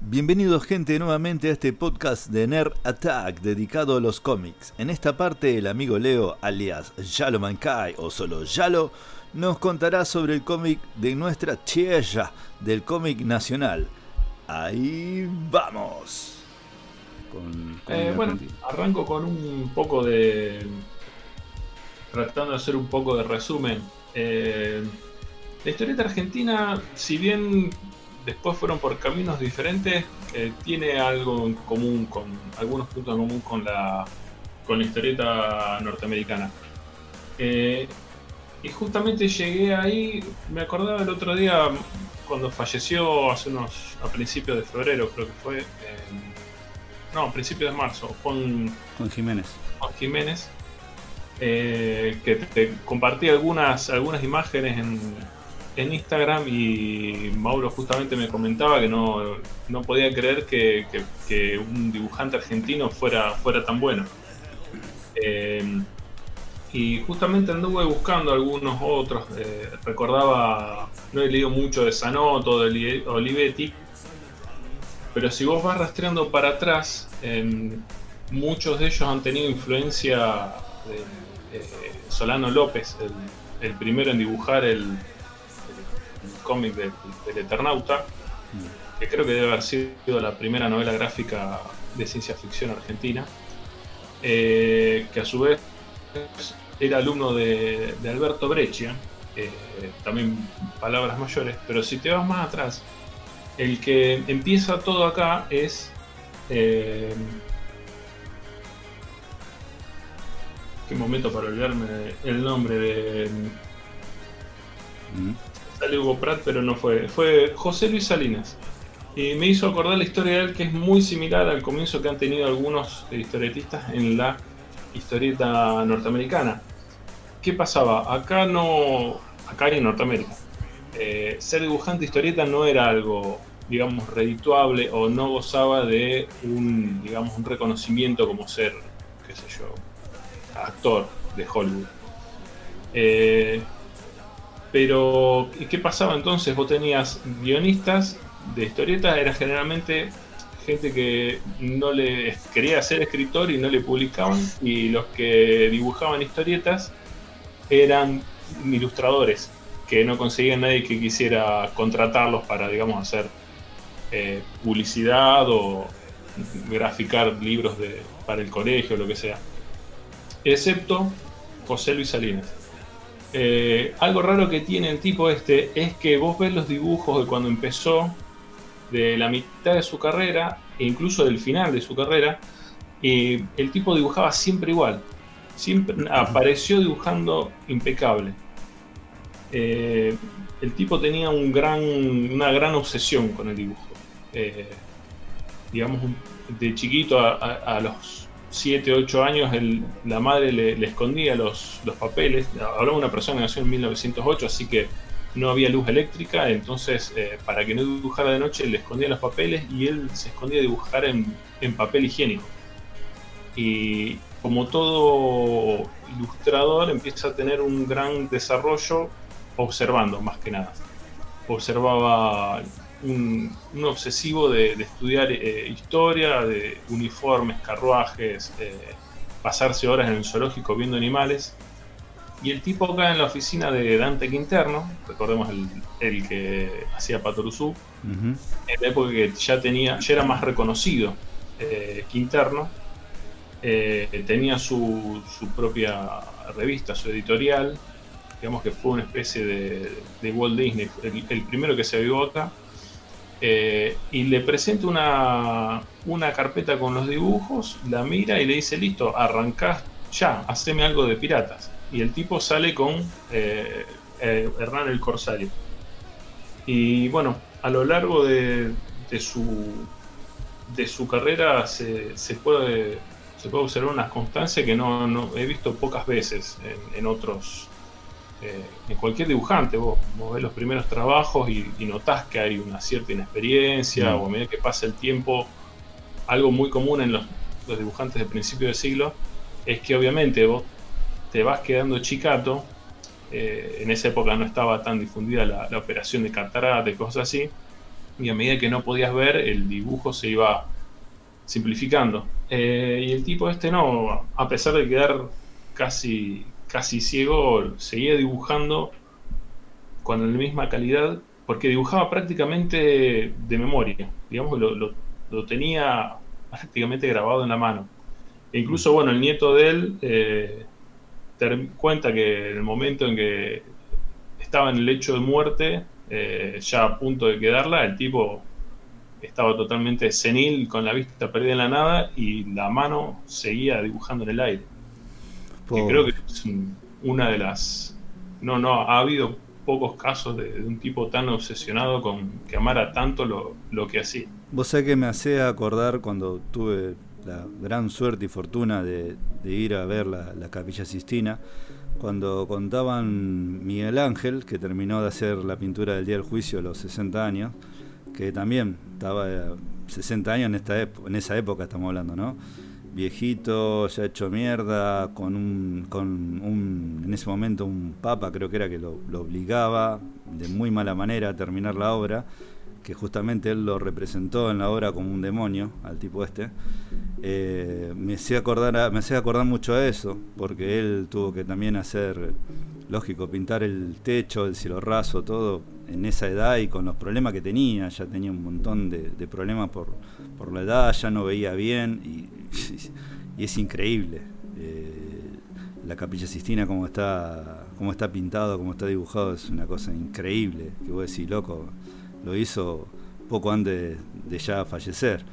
Bienvenidos gente nuevamente a este podcast de Nerd Attack dedicado a los cómics. En esta parte el amigo Leo, alias Yalo Mankai o solo Yalo, nos contará sobre el cómic de nuestra tierra, del cómic nacional. Ahí vamos. Eh, bueno, arranco con un poco de... tratando de hacer un poco de resumen. Eh, la historieta argentina, si bien después fueron por caminos diferentes, eh, tiene algo en común, con algunos puntos en común con la, con la historieta norteamericana. Eh, y justamente llegué ahí, me acordaba el otro día cuando falleció hace unos, a principios de febrero creo que fue, no, a principios de marzo, Juan, Jiménez. Juan Jiménez, eh, que te, compartí algunas, algunas imágenes en, en Instagram y Mauro justamente me comentaba que no, podía creer que, un dibujante argentino fuera, fuera tan bueno. Eh, y justamente anduve buscando algunos otros. Eh, recordaba, no he leído mucho de Sanoto, de Olivetti, pero si vos vas rastreando para atrás, muchos de ellos han tenido influencia de, Solano López, el primero en dibujar el, cómic del, Eternauta, que creo que debe haber sido la primera novela gráfica de ciencia ficción argentina, eh, que a su vez era alumno de, Alberto Breccia, eh, también palabras mayores, pero si te vas más atrás, el que empieza todo acá es... Eh, qué momento para olvidarme el nombre de... sale Hugo Pratt, pero no fue. Fue José Luis Salinas. Y me hizo acordar la historia de él que es muy similar al comienzo que han tenido algunos historietistas en la historieta norteamericana. ¿Qué pasaba? Acá no. Acá en Norteamérica. Eh, ser dibujante historieta no era algo, digamos, redituable o no gozaba de un, digamos, un reconocimiento como ser, qué sé yo, actor de Hollywood. Eh, pero, ¿qué pasaba entonces? Vos tenías guionistas de historietas, era generalmente gente que no le quería ser escritor y no le publicaban, y los que dibujaban historietas eran ilustradores, que no conseguían nadie que quisiera contratarlos para, digamos, hacer eh, publicidad o graficar libros de, para el colegio, lo que sea. Excepto José Luis Salinas. Eh, algo raro que tiene el tipo este es que vos ves los dibujos de cuando empezó, de la mitad de su carrera, e incluso del final de su carrera, y el tipo dibujaba siempre igual. Siempre apareció dibujando impecable. Eh, el tipo tenía un gran, una gran obsesión con el dibujo. Eh, digamos, de chiquito a los 7, 8 años la madre le, escondía los, papeles. Hablamos de una persona que nació en 1908, así que no había luz eléctrica, entonces eh, para que no dibujara de noche le escondía los papeles y él se escondía a dibujar en, papel higiénico. Y como todo ilustrador empieza a tener un gran desarrollo observando más que nada. Observaba un, obsesivo de, estudiar eh, historia, de uniformes, carruajes, eh, pasarse horas en el zoológico viendo animales. Y el tipo acá en la oficina de Dante Quinterno, recordemos el, que hacía Patoruzú, en la época que ya tenía, ya era más reconocido eh, Quinterno, tenía su, propia revista, su editorial, digamos que fue una especie de, Walt Disney, el, el primero que se avivó acá, eh, y le presenta una, una carpeta con los dibujos, la mira y le dice, listo, arrancás ya, haceme algo de piratas. Y el tipo sale con eh, eh, Hernán el Corsario. Y bueno, a lo largo de, de su, de su carrera se, puede, se puede observar una constancia que no, he visto pocas veces en otros eh, en cualquier dibujante, vos, ves los primeros trabajos y, notás que hay una cierta inexperiencia, mm. o a medida que pasa el tiempo, algo muy común en los, dibujantes del principio del siglo es que obviamente vos te vas quedando chicato. Eh, en esa época no estaba tan difundida la, operación de catarata y cosas así. y a medida que no podías ver, el dibujo se iba simplificando. Eh, y el tipo este no, a pesar de quedar casi, casi ciego, seguía dibujando con la misma calidad, porque dibujaba prácticamente de memoria, digamos, lo, lo, tenía prácticamente grabado en la mano. E incluso, bueno, el nieto de él eh, cuenta que en el momento en que estaba en el lecho de muerte, eh, ya a punto de quedarla, el tipo estaba totalmente senil, con la vista perdida en la nada, y la mano seguía dibujando en el aire. Y creo que es una de las... No, no, ha habido pocos casos de, un tipo tan obsesionado con que amara tanto lo, lo que hacía. Vos sabés que me hace acordar cuando tuve la gran suerte y fortuna de, ir a ver la, la, Capilla Sistina, cuando contaban Miguel Ángel, que terminó de hacer la pintura del Día del Juicio a los 60 años, que también estaba 60 años en, esta en esa época, estamos hablando, ¿no? Viejito, ya hecho mierda, con un, con un, en ese momento un papa creo que era que lo, lo obligaba de muy mala manera a terminar la obra que justamente él lo representó en la obra como un demonio, al tipo este, eh, me hacía acordar me hacía acordar mucho a eso, porque él tuvo que también hacer, lógico, pintar el techo, el cielo raso, todo en esa edad y con los problemas que tenía, ya tenía un montón de, problemas por, por, la edad, ya no veía bien y, es increíble. Eh, la capilla Sistina como está, como está pintado, como está dibujado, es una cosa increíble, que vos decís, loco, lo hizo poco antes de ya fallecer.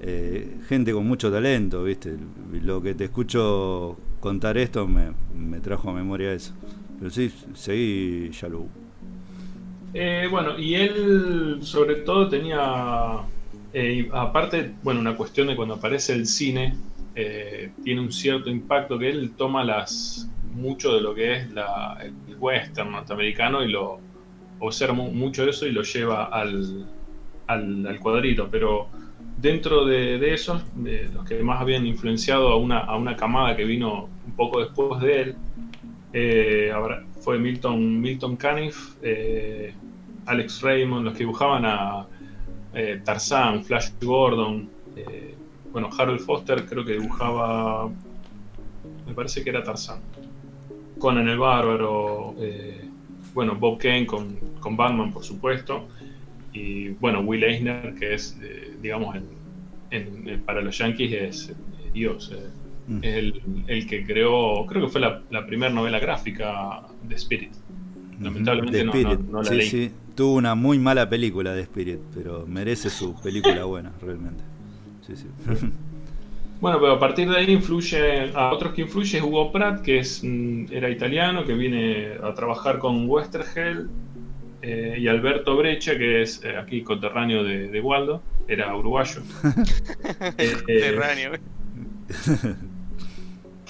Eh, gente con mucho talento, ¿viste? Lo que te escucho contar esto me, trajo a memoria eso. Pero sí, seguí ya lo. Eh, bueno, y él sobre todo tenía, eh, aparte, bueno, una cuestión de cuando aparece el cine, tiene un cierto impacto que él toma las mucho de lo que es la, el western norteamericano y lo, observa mucho eso y lo lleva al, al, cuadrito, pero dentro de, esos, de los que más habían influenciado a una, a una camada que vino un poco después de él, eh, fue Milton, Milton Caniff, eh, Alex Raymond, los que dibujaban a eh, Tarzan, Flash Gordon, bueno, Harold Foster creo que dibujaba, me parece que era Tarzan, Conan el Bárbaro, bueno, Bob Kane con, con, Batman, por supuesto, y bueno, Will Eisner, que es, eh, digamos, en, para los Yankees es eh, Dios, eh, mm. es el, el, que creó, creo que fue la, la primera novela gráfica de Spirit. Lamentablemente no, no, la sí, Sí. Tuvo una muy mala película de Spirit, pero merece su película buena, realmente. Sí, sí. Bueno, pero a partir de ahí influye, a otros que influye es Hugo Pratt, que es, mm, era italiano, que viene a trabajar con Westergel, eh, y Alberto Brecha, que es eh, aquí conterráneo de, Waldo, era uruguayo. Eh, conterráneo.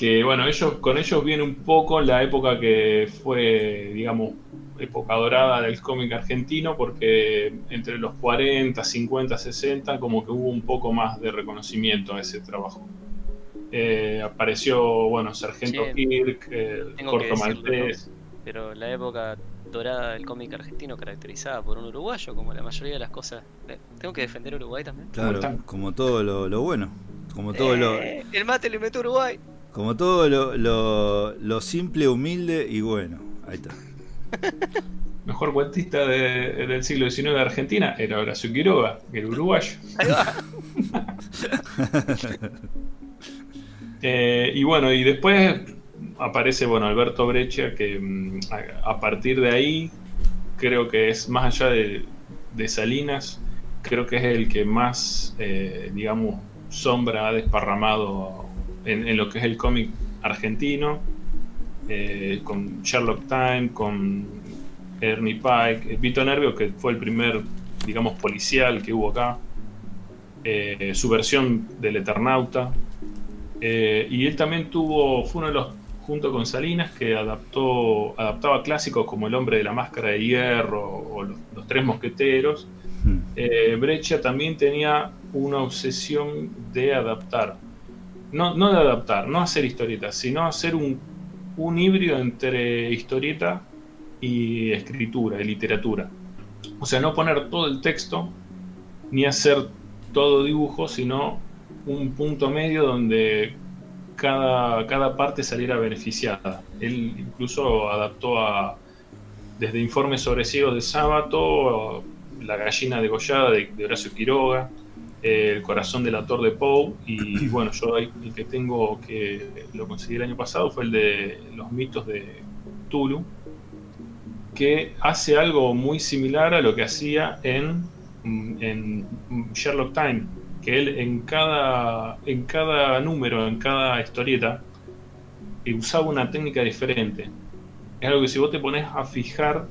que bueno, ellos, con ellos viene un poco la época que fue, digamos, época dorada del cómic argentino, porque entre los 40, 50, 60, como que hubo un poco más de reconocimiento a ese trabajo. Eh, apareció, bueno, Sargento Kirk, eh, Corto Maltés. Pero la época dorada del cómic argentino caracterizada por un uruguayo, como la mayoría de las cosas. ¿Tengo que defender Uruguay también? Claro, como todo lo, bueno. Como todo lo... Eh, el mate le metió Uruguay. Como todo lo, lo, lo simple, humilde y bueno. Ahí está. Mejor cuentista del siglo XIX de Argentina era Horacio Quiroga, el uruguayo. Eh, y bueno, y después aparece bueno Alberto Breccia, que mm, a, partir de ahí creo que es más allá de, Salinas, creo que es el que más, eh, digamos, sombra ha desparramado en, lo que es el cómic argentino. Eh, con Sherlock Time, con Ernie Pike, Vito Nervio, que fue el primer, digamos, policial que hubo acá, eh, su versión del Eternauta, eh, y él también tuvo, fue uno de los, junto con Salinas, que adaptó, adaptaba clásicos como El hombre de la máscara de hierro o Los, tres mosqueteros. Hmm. Breccia también tenía una obsesión de adaptar. No, no de adaptar, no hacer historietas, sino hacer un un híbrido entre historieta y escritura, y literatura. O sea, no poner todo el texto ni hacer todo dibujo, sino un punto medio donde cada, cada parte saliera beneficiada. Él incluso adaptó a desde informes sobre ciegos de sábado, la gallina degollada de, de Horacio Quiroga, el corazón del actor de Poe y bueno, yo el que tengo que lo conseguí el año pasado fue el de los mitos de Tulu, que hace algo muy similar a lo que hacía en, en Sherlock Time, que él en cada, en cada número, en cada historieta, usaba una técnica diferente. Es algo que si vos te pones a fijar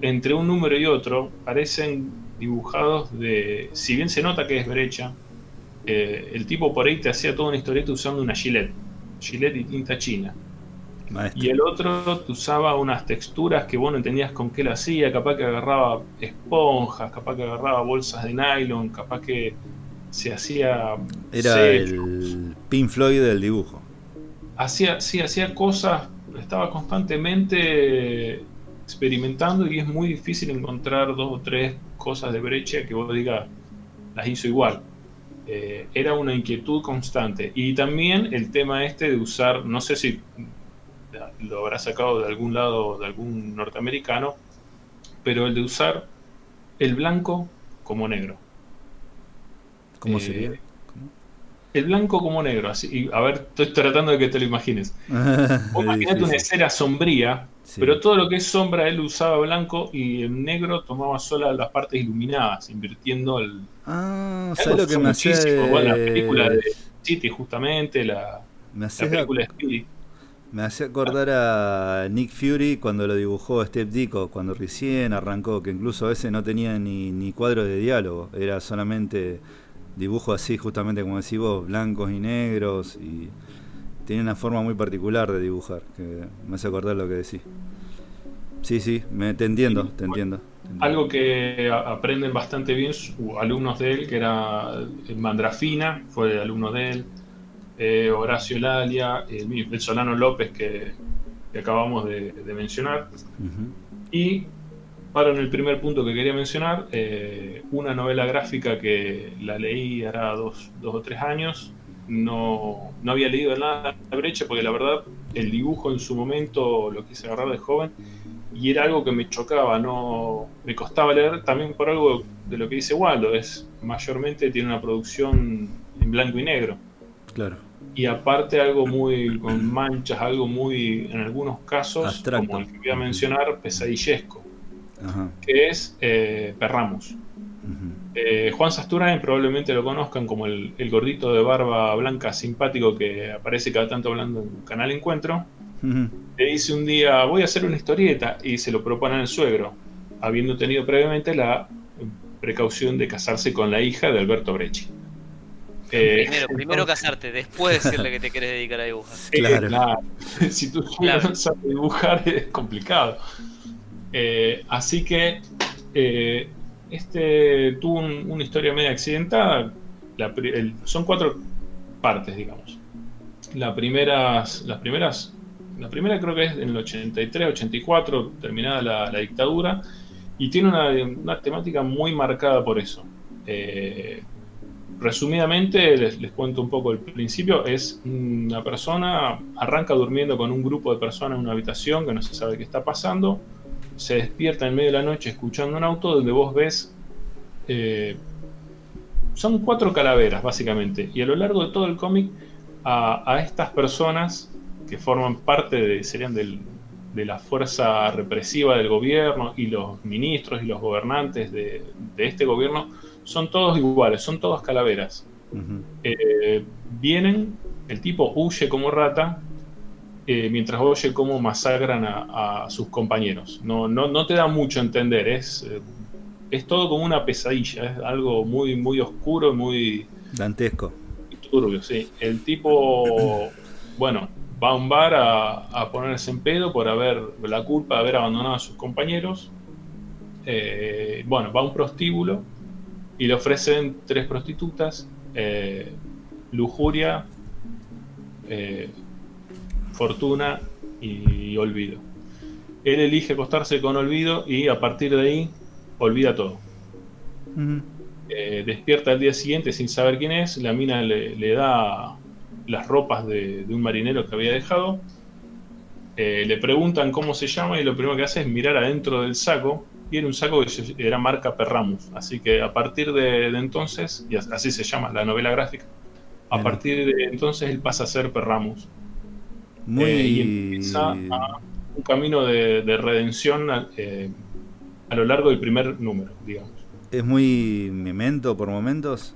entre un número y otro, parecen dibujados de. Si bien se nota que es brecha, eh, el tipo por ahí te hacía toda una historieta usando una gilet, gilet y tinta china. Y el otro te usaba unas texturas que vos no entendías con qué lo hacía, capaz que agarraba esponjas, capaz que agarraba bolsas de nylon, capaz que se hacía. Era el Pink Floyd del dibujo. Hacía, sí, hacía cosas, estaba constantemente experimentando y es muy difícil encontrar dos o tres cosas de brecha que vos digas, las hizo igual. Eh, era una inquietud constante. Y también el tema este de usar, no sé si lo habrá sacado de algún lado, de algún norteamericano, pero el de usar el blanco como negro. ¿Cómo eh, sería? El blanco como negro, así. a ver, estoy tratando de que te lo imagines. Imagínate una escena sombría, pero todo lo que es sombra él usaba blanco y el negro tomaba solo las partes iluminadas, invirtiendo el. Ah, ¿sabes lo que me hacía? la película de City, justamente, la, me película de Me hacía acordar a Nick Fury cuando lo dibujó Steve Ditko, cuando recién arrancó, que incluso a veces no tenía ni, ni cuadro de diálogo, era solamente dibujo así, justamente como decís vos, blancos y negros, y tiene una forma muy particular de dibujar, que me hace acordar lo que decís. Sí, sí, me, te entiendo, te entiendo. Algo que aprenden bastante bien alumnos de él, que era Mandrafina, fue alumno de él, eh, Horacio Lalia, el, Solano López que, acabamos de, mencionar. Y para en el primer punto que quería mencionar, eh, una novela gráfica que la leí hará dos, dos o tres años. No, no, había leído nada de brecha porque la verdad el dibujo en su momento lo quise agarrar de joven y era algo que me chocaba, no me costaba leer también por algo de lo que dice Waldo, es mayormente tiene una producción en blanco y negro. Claro. Y aparte algo muy con manchas, algo muy en algunos casos, como el que voy a mencionar, pesadillesco que es eh, Perramos. Eh, Juan Sasturain probablemente lo conozcan como el, gordito de barba blanca simpático que aparece cada tanto hablando en Canal Encuentro. Le dice un día, voy a hacer una historieta y se lo propone al suegro, habiendo tenido previamente la precaución de casarse con la hija de Alberto Brecci. Eh, primero, casarte, después decirle que te quieres dedicar a dibujar. claro. si tú no sabes dibujar es complicado. Eh, así que eh, este tuvo una historia media accidentada. son cuatro partes, digamos. La las primeras, la primera creo que es en el 83, 84, terminada la, dictadura, y tiene una, temática muy marcada por eso. Eh, resumidamente, les, les, cuento un poco el principio, es una persona, arranca durmiendo con un grupo de personas en una habitación que no se sabe qué está pasando, se despierta en medio de la noche escuchando un auto donde vos ves... Eh, son cuatro calaveras, básicamente. Y a lo largo de todo el cómic, a, estas personas que forman parte de, serían de la fuerza represiva del gobierno y los ministros y los gobernantes de, este gobierno, son todos iguales, son todas calaveras. Eh, vienen, el tipo huye como rata eh, mientras oye cómo masacran a, sus compañeros. No, no, no, te da mucho a entender, es, eh, es todo como una pesadilla, es algo muy, muy oscuro, muy... Dantesco. Turbio, sí. El tipo, bueno, va a un bar a, ponerse en pedo por haber la culpa de haber abandonado a sus compañeros. Eh, bueno, va a un prostíbulo y le ofrecen tres prostitutas, lujuria, fortuna y olvido. Él elige acostarse con olvido y a partir de ahí olvida todo. eh, despierta al día siguiente sin saber quién es, la mina le, da las ropas de, un marinero que había dejado, eh, le preguntan cómo se llama y lo primero que hace es mirar adentro del saco y era un saco que era marca Perramus, así que a partir de, entonces, y así se llama la novela gráfica, a partir de entonces él pasa a ser Perramus. Muy... Eh, y empieza un camino de, redención a lo largo del primer número, digamos. ¿Es muy memento por momentos?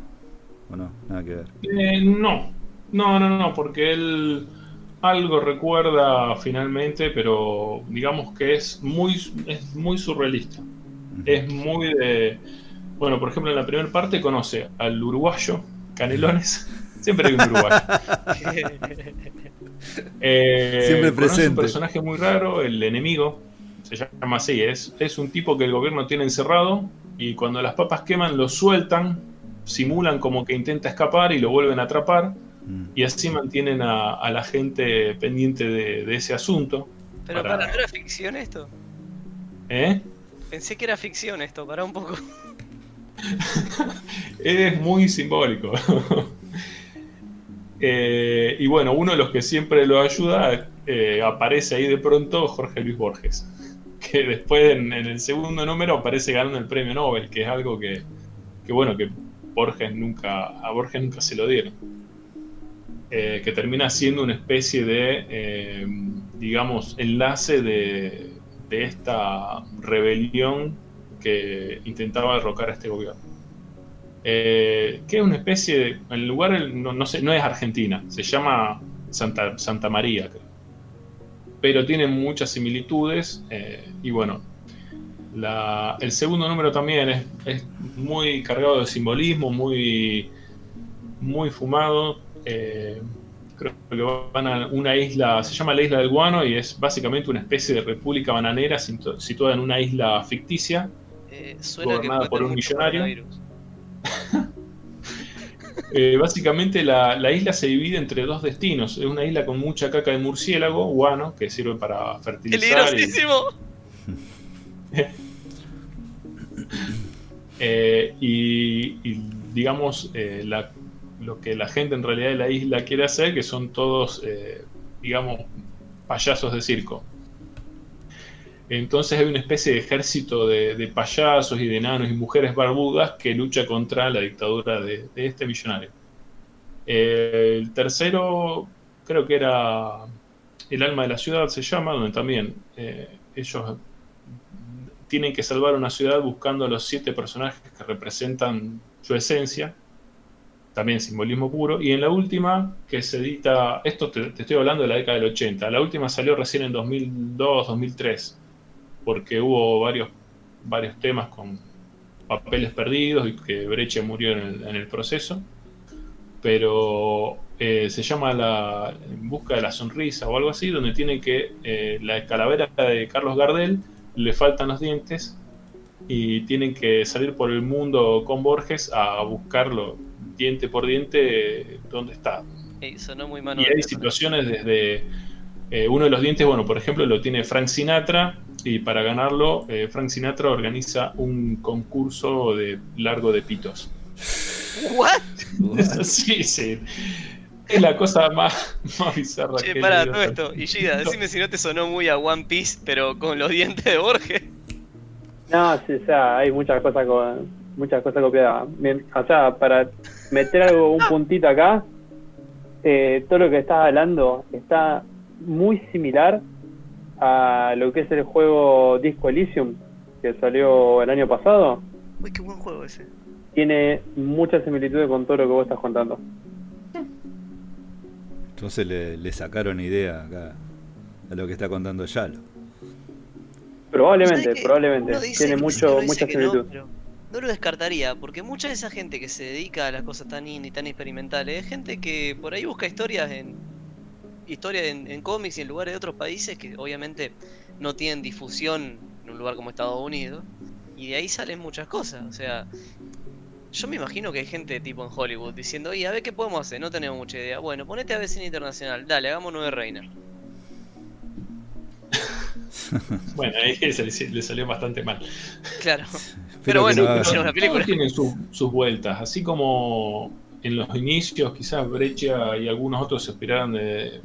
¿O no? Nada que ver. Eh, no, no, no, no, porque él algo recuerda finalmente, pero digamos que es muy, es muy surrealista. Es muy de. Bueno, por ejemplo, en la primera parte conoce al uruguayo, Canelones. Siempre hay un uruguayo. Eh, Siempre presente. Es un personaje muy raro, el enemigo. Se llama así. Es, es un tipo que el gobierno tiene encerrado y cuando las papas queman lo sueltan, simulan como que intenta escapar y lo vuelven a atrapar mm. y así mantienen a, la gente pendiente de, ese asunto. Pero para... ¿no era ficción esto? ¿Eh? Pensé que era ficción esto, para un poco. es muy simbólico. Eh, y bueno, uno de los que siempre lo ayuda eh, aparece ahí de pronto Jorge Luis Borges que después en, el segundo número aparece ganando el premio Nobel, que es algo que, bueno, que Borges nunca, a Borges nunca se lo dieron. Eh, que termina siendo una especie de, digamos, enlace de, esta rebelión que intentaba derrocar a este gobierno. Eh, que es una especie de. El lugar no, no, sé, no es Argentina, se llama Santa, Santa María, creo pero tiene muchas similitudes. Eh, y bueno, el segundo número también es, muy cargado de simbolismo, muy, muy fumado. Eh, creo que van a una isla, se llama la isla del Guano y es básicamente una especie de república bananera situada en una isla ficticia, eh, gobernada por un millonario. Eh, básicamente la, isla se divide entre dos destinos. Es una isla con mucha caca de murciélago, guano, que sirve para fertilizar. Eh, y, digamos, eh, lo que la gente en realidad de la isla quiere hacer, que son todos, digamos, payasos de circo. Entonces hay una especie de ejército de, payasos y de enanos y mujeres barbudas que lucha contra la dictadura de, este millonario. el tercero creo que era El alma de la ciudad, se llama, donde también eh, ellos tienen que salvar una ciudad buscando a los siete personajes que representan su esencia, también simbolismo puro. Y en la última, que se edita, esto te, te estoy hablando de la década del 80, la última salió recién en 2002, 2003 porque hubo varios, varios temas con papeles perdidos y que Breche murió en el, proceso. Pero eh, se llama la En busca de la sonrisa o algo así, donde tiene que eh, la calavera de Carlos Gardel le faltan los dientes y tienen que salir por el mundo con Borges a buscarlo diente por diente dónde está. y hay situaciones desde eh, uno de los dientes, bueno, por ejemplo, lo tiene Frank Sinatra y para ganarlo, eh, Frank Sinatra organiza un concurso de largo de pitos. ¿What? sí, sí. Es la cosa más, más bizarra che, para todo esto. Y Gida, decime si no te sonó muy a One Piece, pero con los dientes de Borges. No, sí, o sea, hay muchas cosas con, muchas cosas copiadas. O sea, para meter algo, un puntito acá, eh, todo lo que estás hablando está muy similar a lo que es el juego Disco Elysium, que salió el año pasado. Uy, qué buen juego ese. Tiene muchas similitudes con todo lo que vos estás contando. Entonces le, sacaron idea acá a lo que está contando Yalo. Probablemente, probablemente. Tiene mucho, mucha similitud. No, lo descartaría, porque mucha de esa gente que se dedica a las cosas tan indie, tan experimentales, es gente que por ahí busca historias en historia en, cómics y en lugares de otros países que obviamente no tienen difusión en un lugar como Estados Unidos. Y de ahí salen muchas cosas. O sea, yo me imagino que hay gente tipo en Hollywood diciendo, oye, a ver qué podemos hacer, no tenemos mucha idea. Bueno, ponete a ver cine internacional, dale, hagamos nueve reinas. bueno, ahí le salió bastante mal. Claro. Pero bueno, hicieron una película. Tienen sus, sus vueltas, así como en los inicios quizás Brecha y algunos otros se inspiraron de,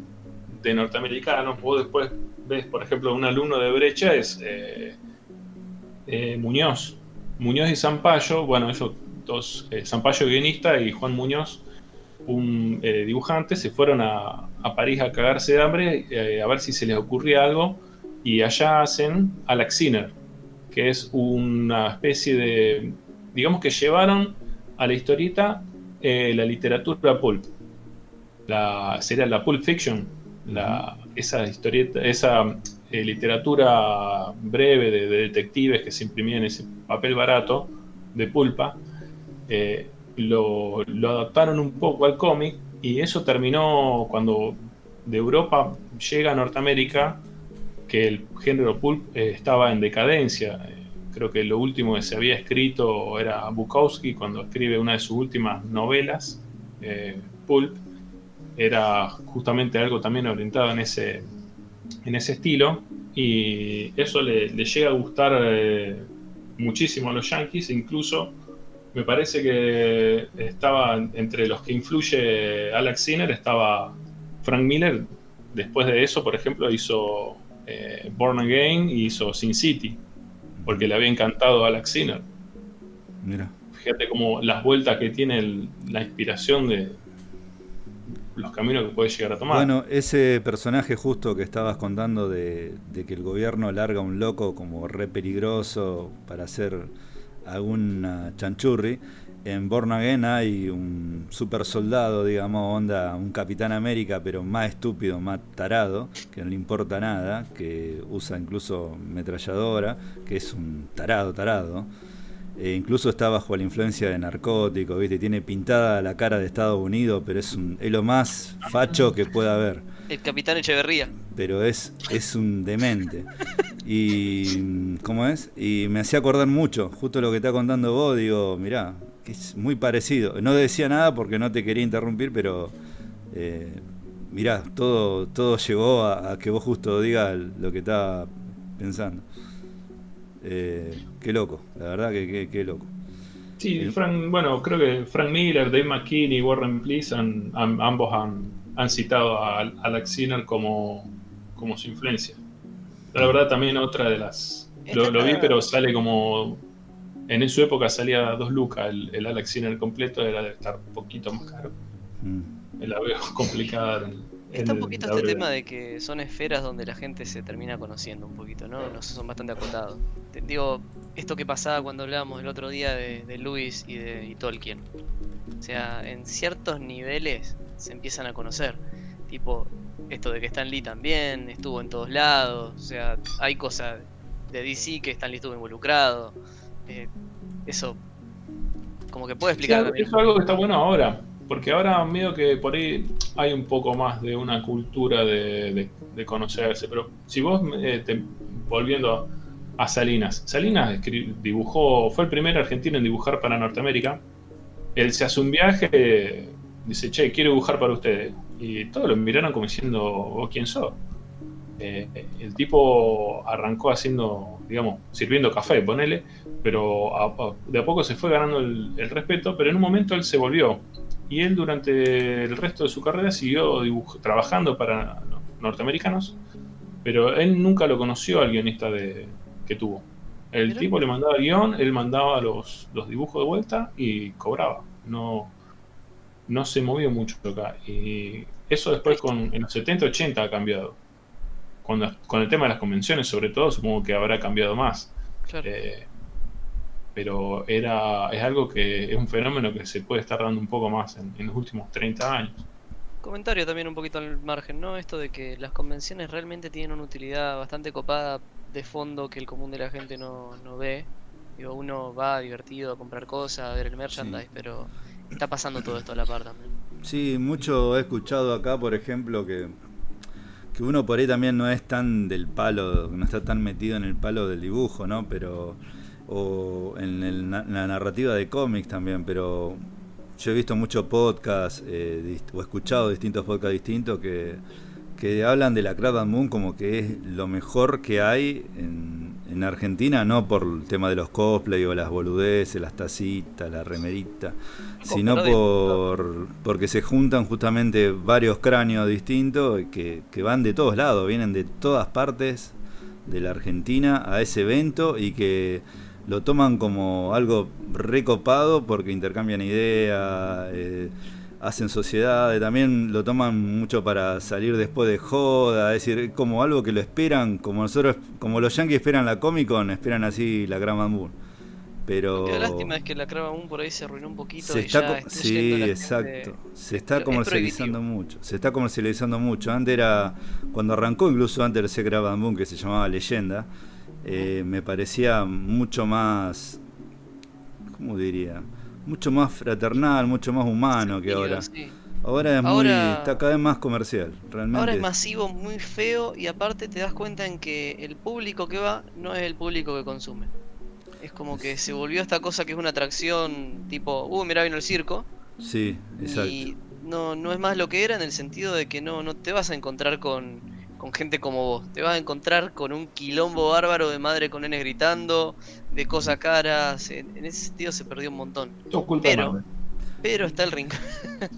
de norteamericanos. Vos después ves, por ejemplo, un alumno de Brecha es eh, eh, Muñoz. Muñoz y Zampayo, bueno, ellos dos, eh, Zampayo guionista y Juan Muñoz, un dibujante, se fueron a, a París a cagarse de hambre a ver si se les ocurría algo y allá hacen Alex Sinner, que es una especie de, digamos que llevaron a la historieta la literatura pulp, la, sería la pulp fiction, la, esa historieta, esa eh, literatura breve de, de detectives que se imprimía en ese papel barato de pulpa, eh, lo, lo adaptaron un poco al cómic y eso terminó cuando de Europa llega a Norteamérica, que el género pulp eh, estaba en decadencia. Creo que lo último que se había escrito era Bukowski cuando escribe una de sus últimas novelas, Pulp. Era justamente algo también orientado en ese, en ese estilo y eso le, le llega a gustar eh, muchísimo a los Yankees, incluso me parece que estaba entre los que influye Alex Sinner, estaba Frank Miller. Después de eso, por ejemplo, hizo eh, Born Again y hizo Sin City, porque le había encantado a Alex Sinner. Mira. Fíjate como las vueltas que tiene el- la inspiración de los caminos que puede llegar a tomar. Bueno, ese personaje justo que estabas contando de, de que el gobierno larga un loco como re peligroso para hacer alguna chanchurri, en Born Again hay un super soldado, digamos, onda, un Capitán América, pero más estúpido, más tarado, que no le importa nada, que usa incluso metralladora, que es un tarado, tarado. E incluso está bajo la influencia de narcóticos, ¿viste? Tiene pintada la cara de Estados Unidos, pero es, un, es lo más facho que pueda haber. El Capitán Echeverría. Pero es, es un demente. Y. ¿Cómo es? Y me hacía acordar mucho, justo lo que está contando vos, digo, mirá, que es muy parecido. No decía nada porque no te quería interrumpir, pero. eh, mirá, todo, todo llegó a, a que vos justo digas lo que estaba pensando. Eh, qué loco, la verdad que qué, qué loco. Sí, El- Frank, bueno, creo que Frank Miller, Dave McKean y Warren Please han, han- ambos han, han citado a, a Alex Sinner como, como su influencia. La verdad también otra de las... Lo, lo vi, pero sale como... En su época salía dos lucas, el, el Alex Sinner completo era de estar un poquito más caro. Mm. La veo complicada. en- Está un poquito este tema de que son esferas donde la gente se termina conociendo un poquito, ¿no? No sé, son bastante acotados. Te digo, esto que pasaba cuando hablábamos el otro día de, de Lewis y de y Tolkien. O sea, en ciertos niveles se empiezan a conocer. Tipo, esto de que Stan Lee también estuvo en todos lados. O sea, hay cosas de DC que Stan Lee estuvo involucrado. Eh, eso, como que puede Sí, explicar eso es algo que está bueno ahora, porque ahora medio que por ahí hay un poco más de una cultura de, de- de conocerse, pero si vos, eh, te- volviendo a, Salinas, Salinas dibujó, fue el primer argentino en dibujar para Norteamérica, él se hace un viaje, dice, che, quiero dibujar para ustedes, y todos lo miraron como diciendo, ¿vos quién sos? Eh, el tipo arrancó haciendo, digamos, sirviendo café, ponele, pero a- a- de a poco se fue ganando el, el respeto, pero en un momento él se volvió. Y él durante el resto de su carrera siguió dibuj- trabajando para no- norteamericanos, pero él nunca lo conoció al guionista de, que tuvo. El tipo le mandaba el guion, él mandaba los, los dibujos de vuelta y cobraba. No, no se movió mucho acá. Y eso después con, en los 70, 80 ha cambiado. Cuando, con el tema de las convenciones, sobre todo, supongo que habrá cambiado más. Claro. Eh, pero era es algo que es un fenómeno que se puede estar dando un poco más en, en los últimos 30 años. Comentario también un poquito al margen, ¿no? Esto de que las convenciones realmente tienen una utilidad bastante copada de fondo que el común de la gente no, no ve. Digo, uno va divertido a comprar cosas, a ver el merchandise, pero está pasando todo esto a la par también. Sí, mucho he escuchado acá, por ejemplo, que, que uno por ahí también no es tan del palo, no está tan metido en el palo del dibujo, ¿no? Pero, o en, el na- la narrativa de cómics también, pero yo he visto muchos podcasts eh, o escuchado distintos podcasts distintos que, que hablan de la and Moon como que es lo mejor que hay en, en Argentina no por el tema de los cosplay o las boludeces, las tacitas, la remerita, sino por porque se juntan justamente varios cráneos distintos que, que van de todos lados, vienen de todas partes de la Argentina a ese evento y que lo toman como algo recopado porque intercambian ideas. Eh, hacen sociedades, también lo toman mucho para salir después de joda, es decir, como algo que lo esperan, como nosotros, como los yankees esperan la Comic Con, esperan así la Gran Bamboo. Pero La lástima es que la Gran Bamboo por ahí se arruinó un poquito. se y está ya está sí, exacto. Se está es comercializando prohibitivo. mucho. Se está comercializando mucho. Antes era cuando arrancó incluso antes del Secret Bamboo que se llamaba Leyenda, eh, me parecía mucho más ¿cómo diría? Mucho más fraternal, mucho más humano que ahora. sí. Ahora es muy está cada vez más comercial, realmente. Ahora es masivo, muy feo y aparte te das cuenta en que el público que va no es el público que consume. Es como que se volvió esta cosa que es una atracción tipo, uh, mira vino el circo Sí, exacto. y no, no es más lo que era en el sentido de que no, no te vas a encontrar con, con gente como vos, te vas a encontrar con un quilombo bárbaro de madre con nenes gritando, de cosas caras, en, en ese sentido se perdió un montón. Culpa Pero- está el rincón.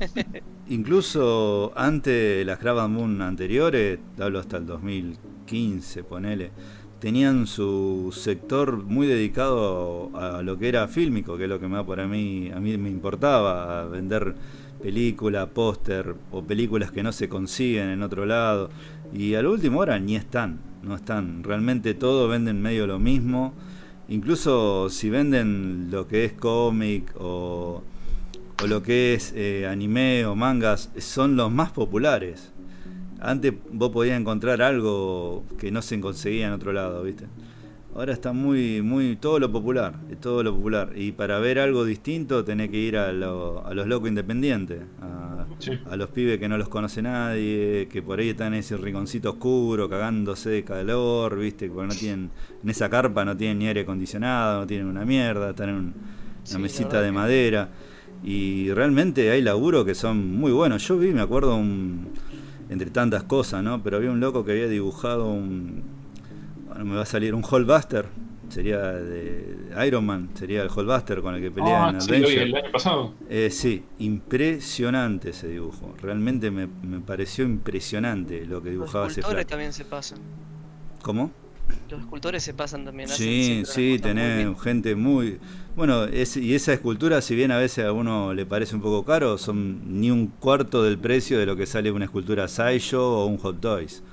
Incluso antes de las and Moon anteriores, te hablo hasta el 2015, ponele, tenían su sector muy dedicado a lo que era fílmico, que es lo que más para mí, a mí me importaba, a vender películas, póster o películas que no se consiguen en otro lado. Y a lo último hora ni están, no están. Realmente todo venden medio lo mismo. Incluso si venden lo que es cómic o o lo que es eh, anime o mangas son los más populares. Antes vos podías encontrar algo que no se conseguía en otro lado, ¿viste? Ahora está muy, muy, todo lo popular, todo lo popular. Y para ver algo distinto tenés que ir a, lo- a los locos independientes, a, Sí. a los pibes que no los conoce nadie, que por ahí están en ese rinconcito oscuro, cagándose de calor, ¿viste? Porque no tienen, en esa carpa no tienen ni aire acondicionado, no tienen una mierda, están en un- Sí, una mesita de madera. Y realmente hay laburo que son muy buenos. Yo vi, me acuerdo, un, entre tantas cosas, ¿no? Pero había un loco que había dibujado un. Bueno, me va a salir un Hallbuster. Sería de Iron Man, sería el Hallbuster con el que pelea Ah, en sí, el año pasado. Eh, sí, impresionante ese dibujo. Realmente me, me pareció impresionante lo que Los dibujaba ese escultores flaco. también se pasan. ¿Cómo? Los escultores se pasan también. Sí, sí, muy tenés gente muy... Bueno, es- y esa escultura, si bien a veces a uno le parece un poco caro, son ni un cuarto del precio de lo que sale una escultura Sideshow o un Hot Toys.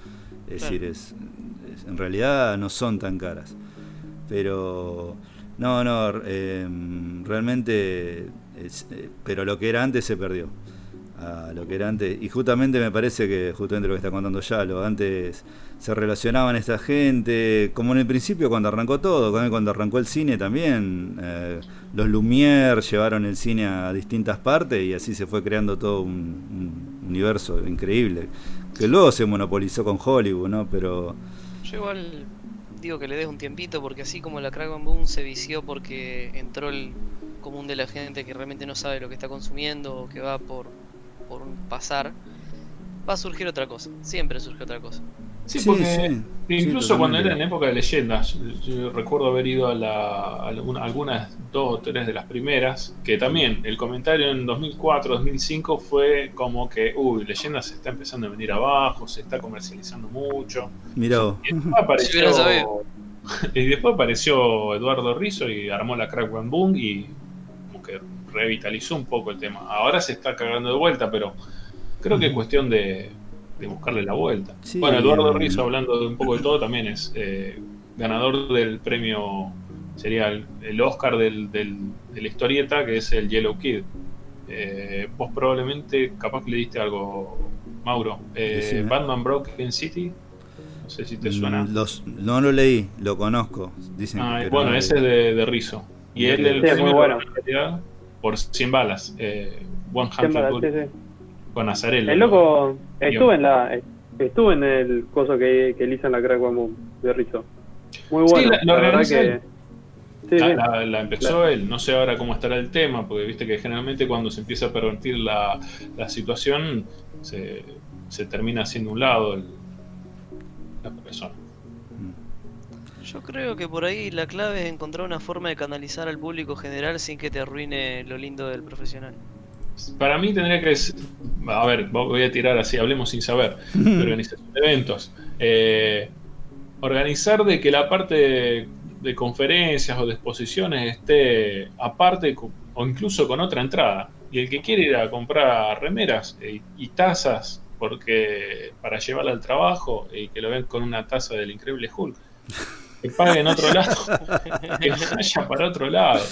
Es Claro. decir, es- en realidad no son tan caras. Pero... No, no, eh, realmente... es- eh, pero lo que era antes se perdió. A lo que era antes. Y justamente me parece que, justamente lo que está contando Yalo, antes se relacionaban esta gente, como en el principio cuando arrancó todo, cuando arrancó el cine también, eh, los Lumière llevaron el cine a distintas partes y así se fue creando todo un, un universo increíble, que luego se monopolizó con Hollywood, ¿no? Pero Yo igual digo que le des un tiempito porque así como la Crack Boom se vició porque entró el común de la gente que realmente no sabe lo que está consumiendo o que va por, por pasar, va a surgir otra cosa. Siempre surge otra cosa. Sí, Sí, porque sí, incluso sí, cuando era en época de leyendas, yo, yo recuerdo haber ido a, la, a alguna- algunas dos o tres de las primeras, que también el comentario en 2004, 2005 fue como que, uy, leyendas se está empezando a venir abajo, se está comercializando mucho. mirá vos. Y después apareció, y después apareció Eduardo Rizzo y armó la Crack One Boom y como que revitalizó un poco el tema. Ahora se está cagando de vuelta, pero creo que es cuestión de, de buscarle la vuelta. Sí, bueno, Eduardo. Rizzo, hablando de un poco de todo, también es eh, ganador del premio, sería el, el Oscar del, del- de la historieta, que es el Yellow Kid. Eh, vos probablemente, capaz que le diste algo, Mauro. Eh. Batman Broken City, no sé si te suena. Mm, Los, no lo leí, lo conozco. Dicen Ah, bueno, no ese es de, de Rizzo. Y él el premio bueno. por 100 balas. Eh, 100 Siempre, sí, Bullets, sí. Con Azarello. El loco estuvo en la estuvo en el coso que, que él hizo en la Crack One Boom de Rizzo. Muy Sí, bueno. la- lo verdad que sí, La, la- la empezó él, no sé ahora cómo estará el tema, porque viste que generalmente cuando se empieza a pervertir la, la situación, se, se termina haciendo un lado el- la persona. Yo creo que por ahí la clave es encontrar una forma de canalizar al público general sin que te arruine lo lindo del profesional. Para mí tendría que ser, a ver, voy a tirar así, hablemos sin saber, organización de eventos. Eh, organizar de que la parte de, conferencias o de exposiciones esté aparte o incluso con otra entrada. Y el que quiere ir a comprar remeras eh, y tazas porque para llevarla al trabajo y que lo ven con una taza del increíble Hulk, que pague en otro lado, que vaya para otro lado.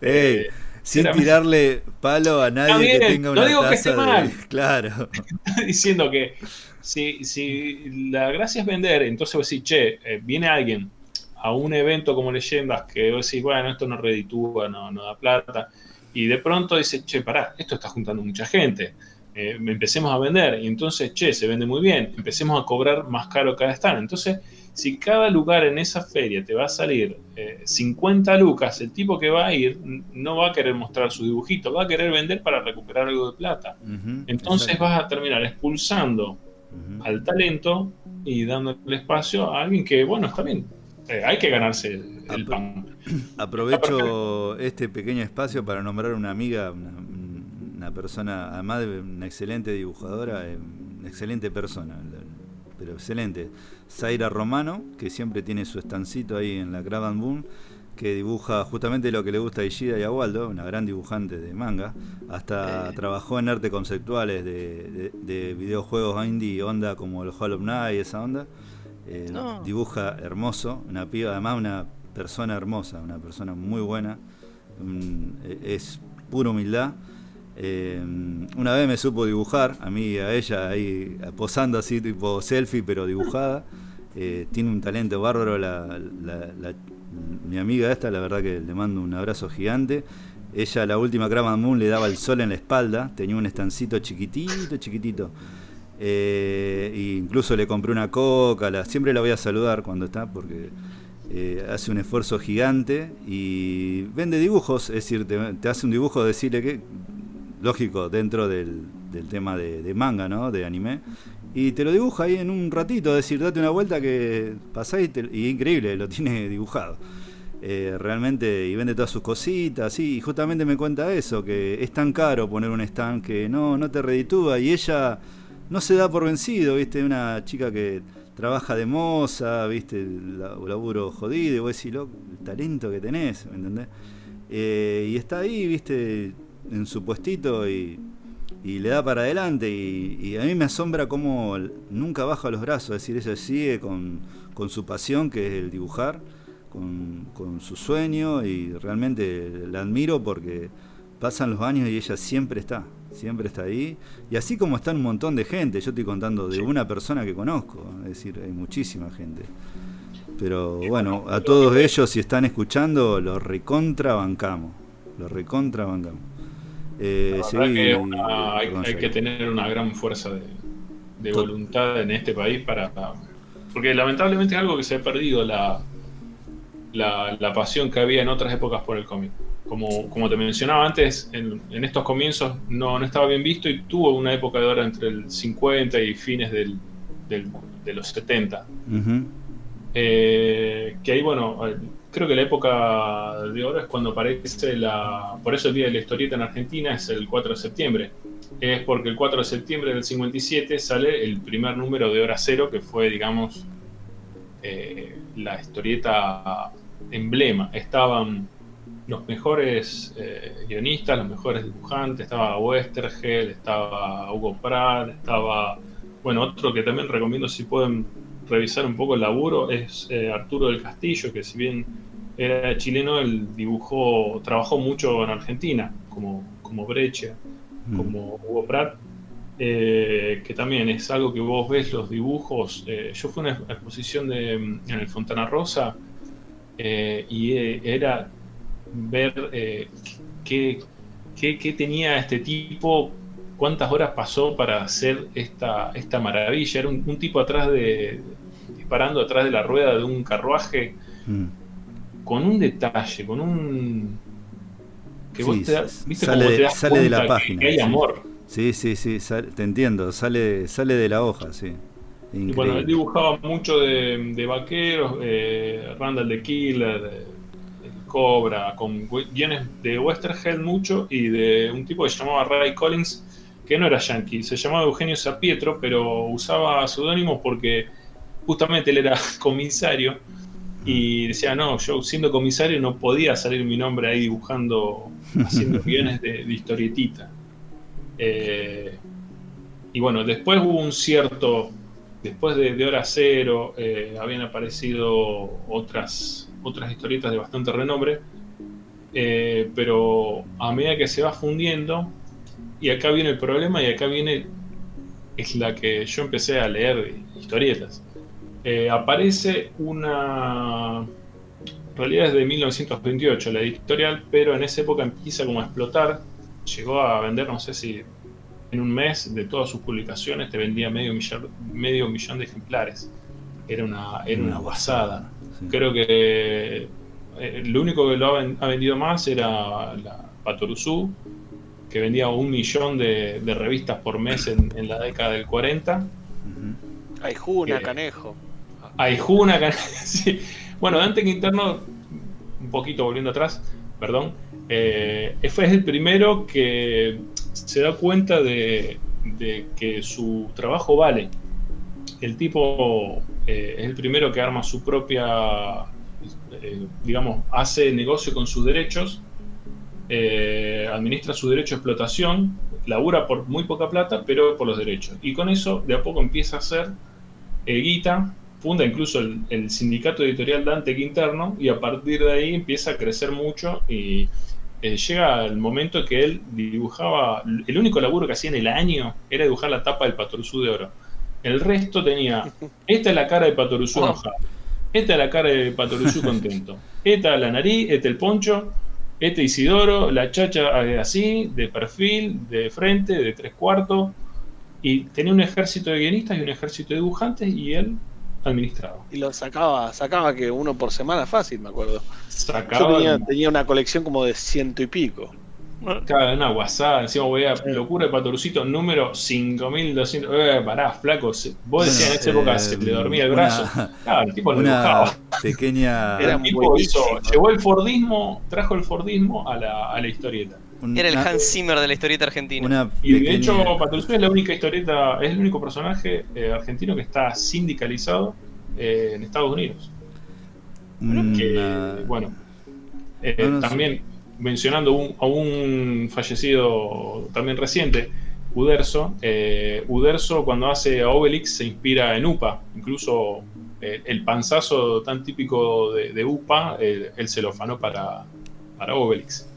Eh, sin tirarle palo a nadie que tenga una no digo taza que esté mal. Claro. diciendo que si, si la gracia es vender, entonces vos decís, che, eh, viene alguien a un evento como Leyendas que vos decís, bueno, esto no reditúa, no, no da plata, y de pronto dice, che, pará, esto está juntando mucha gente. Eh, empecemos a vender, y entonces, che, se vende muy bien, empecemos a cobrar más caro cada stand. Entonces, si cada lugar en esa feria te va a salir 50 eh, lucas, el tipo que va a ir no va a querer mostrar su dibujito, va a querer vender para recuperar algo de plata. Entonces vas a terminar expulsando al talento y dándole espacio a alguien que, bueno, está bien, eh, hay que ganarse el, pan. Aprovecho este pequeño espacio para nombrar una amiga, una, persona, además de una excelente dibujadora, eh, una excelente persona, pero excelente. Zaira Romano, que siempre tiene su estancito ahí en la Cravan Boom que dibuja justamente lo que le gusta a Ishida y a Waldo, una gran dibujante de manga. Hasta trabajó en arte conceptuales de, videojuegos indie, onda como el Hollow Knight y esa onda. Eh, dibuja hermoso, una piba, además una persona hermosa, una persona muy buena. es pura humildad. Eh, una vez me supo dibujar, a mí y a ella ahí posando así tipo selfie pero dibujada. Eh, tiene un talento bárbaro la, mi amiga esta, la verdad que le mando un abrazo gigante. Ella, la última Craman Moon, le daba el sol en la espalda, tenía un estancito chiquitito, chiquitito. Eh, e incluso le compré una coca, la, siempre la voy a saludar cuando está, porque eh, hace un esfuerzo gigante y vende dibujos, es decir, te, hace un dibujo, decirle que, lógico, dentro del, tema de, de, manga, ¿no? De anime y te lo dibuja ahí en un ratito, decir, date una vuelta que pasáis y, increíble, lo tiene dibujado. Eh, realmente, y vende todas sus cositas, y justamente me cuenta eso, que es tan caro poner un stand que no, no te reditúa, y ella no se da por vencido, viste, una chica que trabaja de moza, viste, el laburo jodido, y vos decís, el talento que tenés, ¿me entendés? Eh, y está ahí, viste, en su puestito y y le da para adelante y, a mí me asombra cómo nunca baja los brazos, es decir, ella sigue con, su pasión que es el dibujar, con, su sueño y realmente la admiro porque pasan los años y ella siempre está, siempre está ahí. Y así como está un montón de gente, yo estoy contando de una persona que conozco, es decir, hay muchísima gente. Pero bueno, a todos ellos si están escuchando, los recontra bancamos, los recontra bancamos. Eh, hay, que tener una gran fuerza de, voluntad en este país para... Porque lamentablemente es algo que se ha perdido la, la, pasión que había en otras épocas por el cómic. Como, como te mencionaba antes, en, estos comienzos no, no, estaba bien visto y tuvo una época de oro entre el 50 y fines del, de los 70. Eh, que ahí, bueno, creo que la época de oro es cuando aparece la... Por eso el Día de la Historieta en Argentina es el 4 de septiembre. Es porque el 4 de septiembre del 57 sale el primer número de Hora Cero, que fue, digamos, eh, la historieta emblema. Estaban los mejores eh, guionistas, los mejores dibujantes, estaba Westergel, estaba Hugo Pratt, estaba, bueno, otro que también recomiendo si pueden revisar un poco el laburo es eh, Arturo del Castillo, que si bien era chileno, él dibujó, trabajó mucho en Argentina, como, como Brecha, mm. como Hugo Pratt, eh, que también es algo que vos ves los dibujos. Eh, yo fui a una exposición de, en el Fontana Rosa y era ver qué, qué, tenía este tipo, cuántas horas pasó para hacer esta, esta maravilla. Era un, tipo atrás de, disparando atrás de la rueda de un carruaje, mm. con un detalle, con un... que vos te, ¿viste sale, sale de la página. Que hay amor. Sí, sí, sí, te entiendo, sale, sale de la hoja, sí. Y bueno, él dibujaba mucho de, vaqueros, eh, Randall the Killer, Cobra, con guiones de Westerheld mucho y de un tipo que se llamaba Ray Collins, que no era yankee, se llamaba Eugenio Zapietro, pero usaba seudónimos porque justamente él era comisario y decía, no, yo siendo comisario no podía salir mi nombre ahí dibujando, haciendo guiones de, historietita. Eh, y bueno, después hubo un cierto, después de, Hora Cero, eh, habían aparecido otras, otras historietas de bastante renombre, eh, pero a medida que se va fundiendo, y acá viene el problema, y acá viene, es la que yo empecé a leer historietas. Eh, aparece una. En realidad es de 1928 la editorial, pero en esa época empieza como a explotar. Llegó a vender, no sé si en un mes de todas sus publicaciones te vendía medio millón, medio millón de ejemplares. Era una, era una guasada. Creo que eh, lo único que lo ha, vendido más era la Patoruzú, que vendía un millón de, revistas por mes en, la década del 40. Hay Juna, Canejo. Aijuna, sí. Bueno, Dante Quinterno, un poquito volviendo atrás, perdón, eh, fue el primero que se da cuenta de, que su trabajo vale. El tipo eh, es el primero que arma su propia, eh, digamos, hace negocio con sus derechos, administra su derecho a explotación, labura por muy poca plata, pero por los derechos. Y con eso de a poco empieza a hacer guita funda incluso el, sindicato editorial Dante Quinterno y a partir de ahí empieza a crecer mucho y eh, llega el momento que él dibujaba, el único laburo que hacía en el año era dibujar la tapa del Patoruzú de oro. El resto tenía, esta es la cara de Patoruzú enojado, esta es la cara de Patoruzú contento, esta es la nariz, este el poncho, este Isidoro, la chacha así, de perfil, de frente, de tres cuartos, y tenía un ejército de guionistas y un ejército de dibujantes y él administrado. Y lo sacaba, sacaba que uno por semana fácil, me acuerdo. Sacaba, Yo tenía, una colección como de ciento y pico. Cada una guasada, encima voy a locura de Patorucito número 5200. Eh, pará, flaco. Vos decías en esa época se le dormía el brazo. Claro, el tipo lo dibujaba. Pequeña. Era el tipo llevó el Fordismo, trajo el Fordismo a la, a la historieta. Era el Hans Zimmer de la historieta argentina. y de hecho, Patrullo es la única historieta, es el único personaje eh, argentino que está sindicalizado eh, en Estados Unidos. bueno, eh, también mencionando a un fallecido también reciente, Uderzo. Uderzo, cuando hace a Obelix, se inspira en UPA. Incluso el panzazo tan típico de, UPA, él se lo fanó para, para Obelix.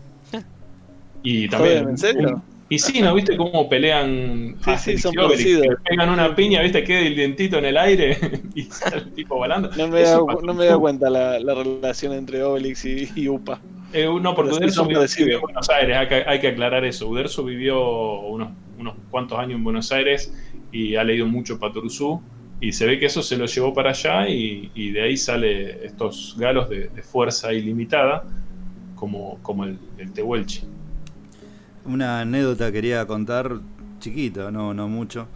Y también. ¿En serio? Y sí, ¿no viste cómo pelean? Sí, sí, son parecidos. Pegan una piña, ¿viste? Queda el dientito en el aire y sale el tipo volando. No me, da, no me da cuenta la, la, relación entre Obelix y, UPA. Eh, no, porque Uderzo vivió en Buenos Aires, hay que, hay que, aclarar eso. Uderzo vivió unos, unos cuantos años en Buenos Aires y ha leído mucho Paturuzú y se ve que eso se lo llevó para allá y, y de ahí sale estos galos de, de fuerza ilimitada como, como el, el Tehuelchi una anécdota quería contar, chiquita, no, no mucho.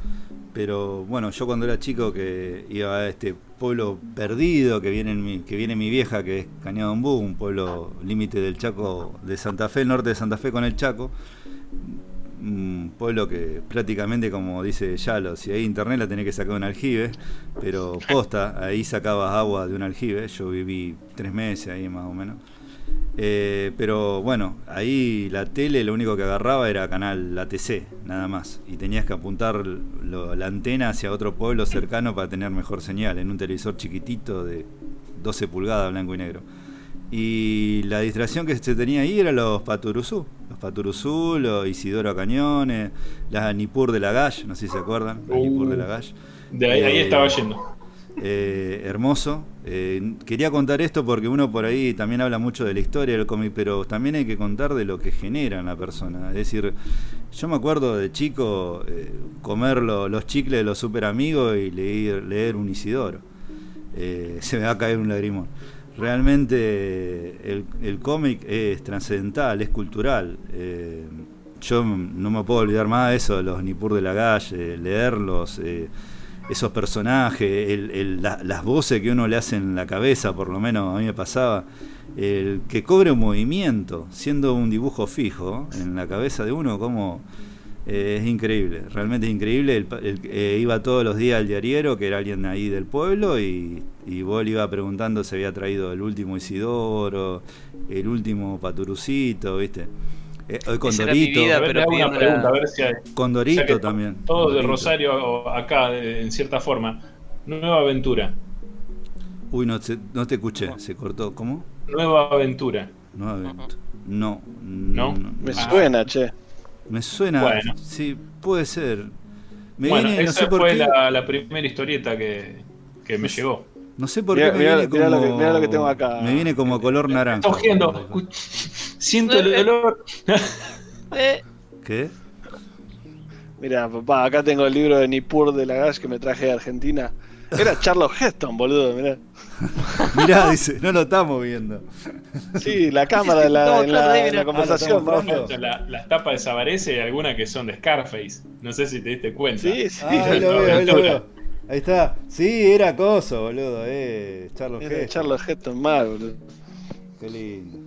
Pero bueno, yo cuando era chico que iba a este pueblo perdido que viene, mi, que viene mi vieja, que es Cañadombú, un pueblo límite del Chaco, de Santa Fe, el norte de Santa Fe con el Chaco. Un pueblo que prácticamente, como dice Yalo, si hay internet la tenés que sacar de un aljibe, pero posta, ahí sacabas agua de un aljibe. Yo viví tres meses ahí más o menos. Eh, pero bueno, ahí la tele lo único que agarraba era canal ATC, nada más. Y tenías que apuntar la antena hacia otro pueblo cercano para tener mejor señal, en un televisor chiquitito de 12 pulgadas, blanco y negro. Y la distracción que se tenía ahí era los Paturuzú. Los Paturuzú, los Isidoro Cañones, las Nipur de la Gash, no sé si se acuerdan. Nipur de la Gash. De ahí, ahí estaba eh, yendo. Eh, hermoso. Eh, quería contar esto porque uno por ahí también habla mucho de la historia del cómic, pero también hay que contar de lo que genera en la persona. Es decir, yo me acuerdo de chico eh, comer los chicles de los super amigos y leer, un Isidoro. se me va a caer un lagrimón. Realmente el, cómic es trascendental, es cultural. yo no me puedo olvidar más de eso, los Nipur de la calle, leerlos esos personajes, las voces que uno le hace en la cabeza, por lo menos a mí me pasaba, el que cobre un movimiento, siendo un dibujo fijo en la cabeza de uno, como eh, es increíble, realmente es increíble. El, eh, iba todos los días al diariero, que era alguien ahí del pueblo, y, y le iba preguntando si había traído el último Isidoro, el último Paturucito, ¿viste? Eh, Condorito. Condorito también. Todo de Rosario acá, en cierta forma. Nueva Aventura. Uy, no te, no te escuché, se cortó. ¿Cómo? Nueva Aventura. Nueva Aventura. No. No. Me suena, che. Me suena. Bueno. Sí, puede ser. Me bueno, viene, esa fue La, primera historieta que, que me llegó. No sé por qué me viene como. Lo que, lo que tengo acá. Me viene como color naranja. Siento el olor. Eh. ¿Qué? Mira, papá, acá tengo el libro de Nippur de la Gash que me traje de Argentina. Era Charles Heston, boludo, mirá. mirá, dice, no lo estamos viendo. Sí, la cámara de la, la, conversación. la, las tapas de Sabarese y algunas que son de Scarface. No sé si te diste cuenta. Sí, sí. Ah, ahí lo veo, ahí lo veo. Ahí está. Sí, era coso, boludo. Eh, Charles Heston. Charles Heston mal, boludo. Qué lindo.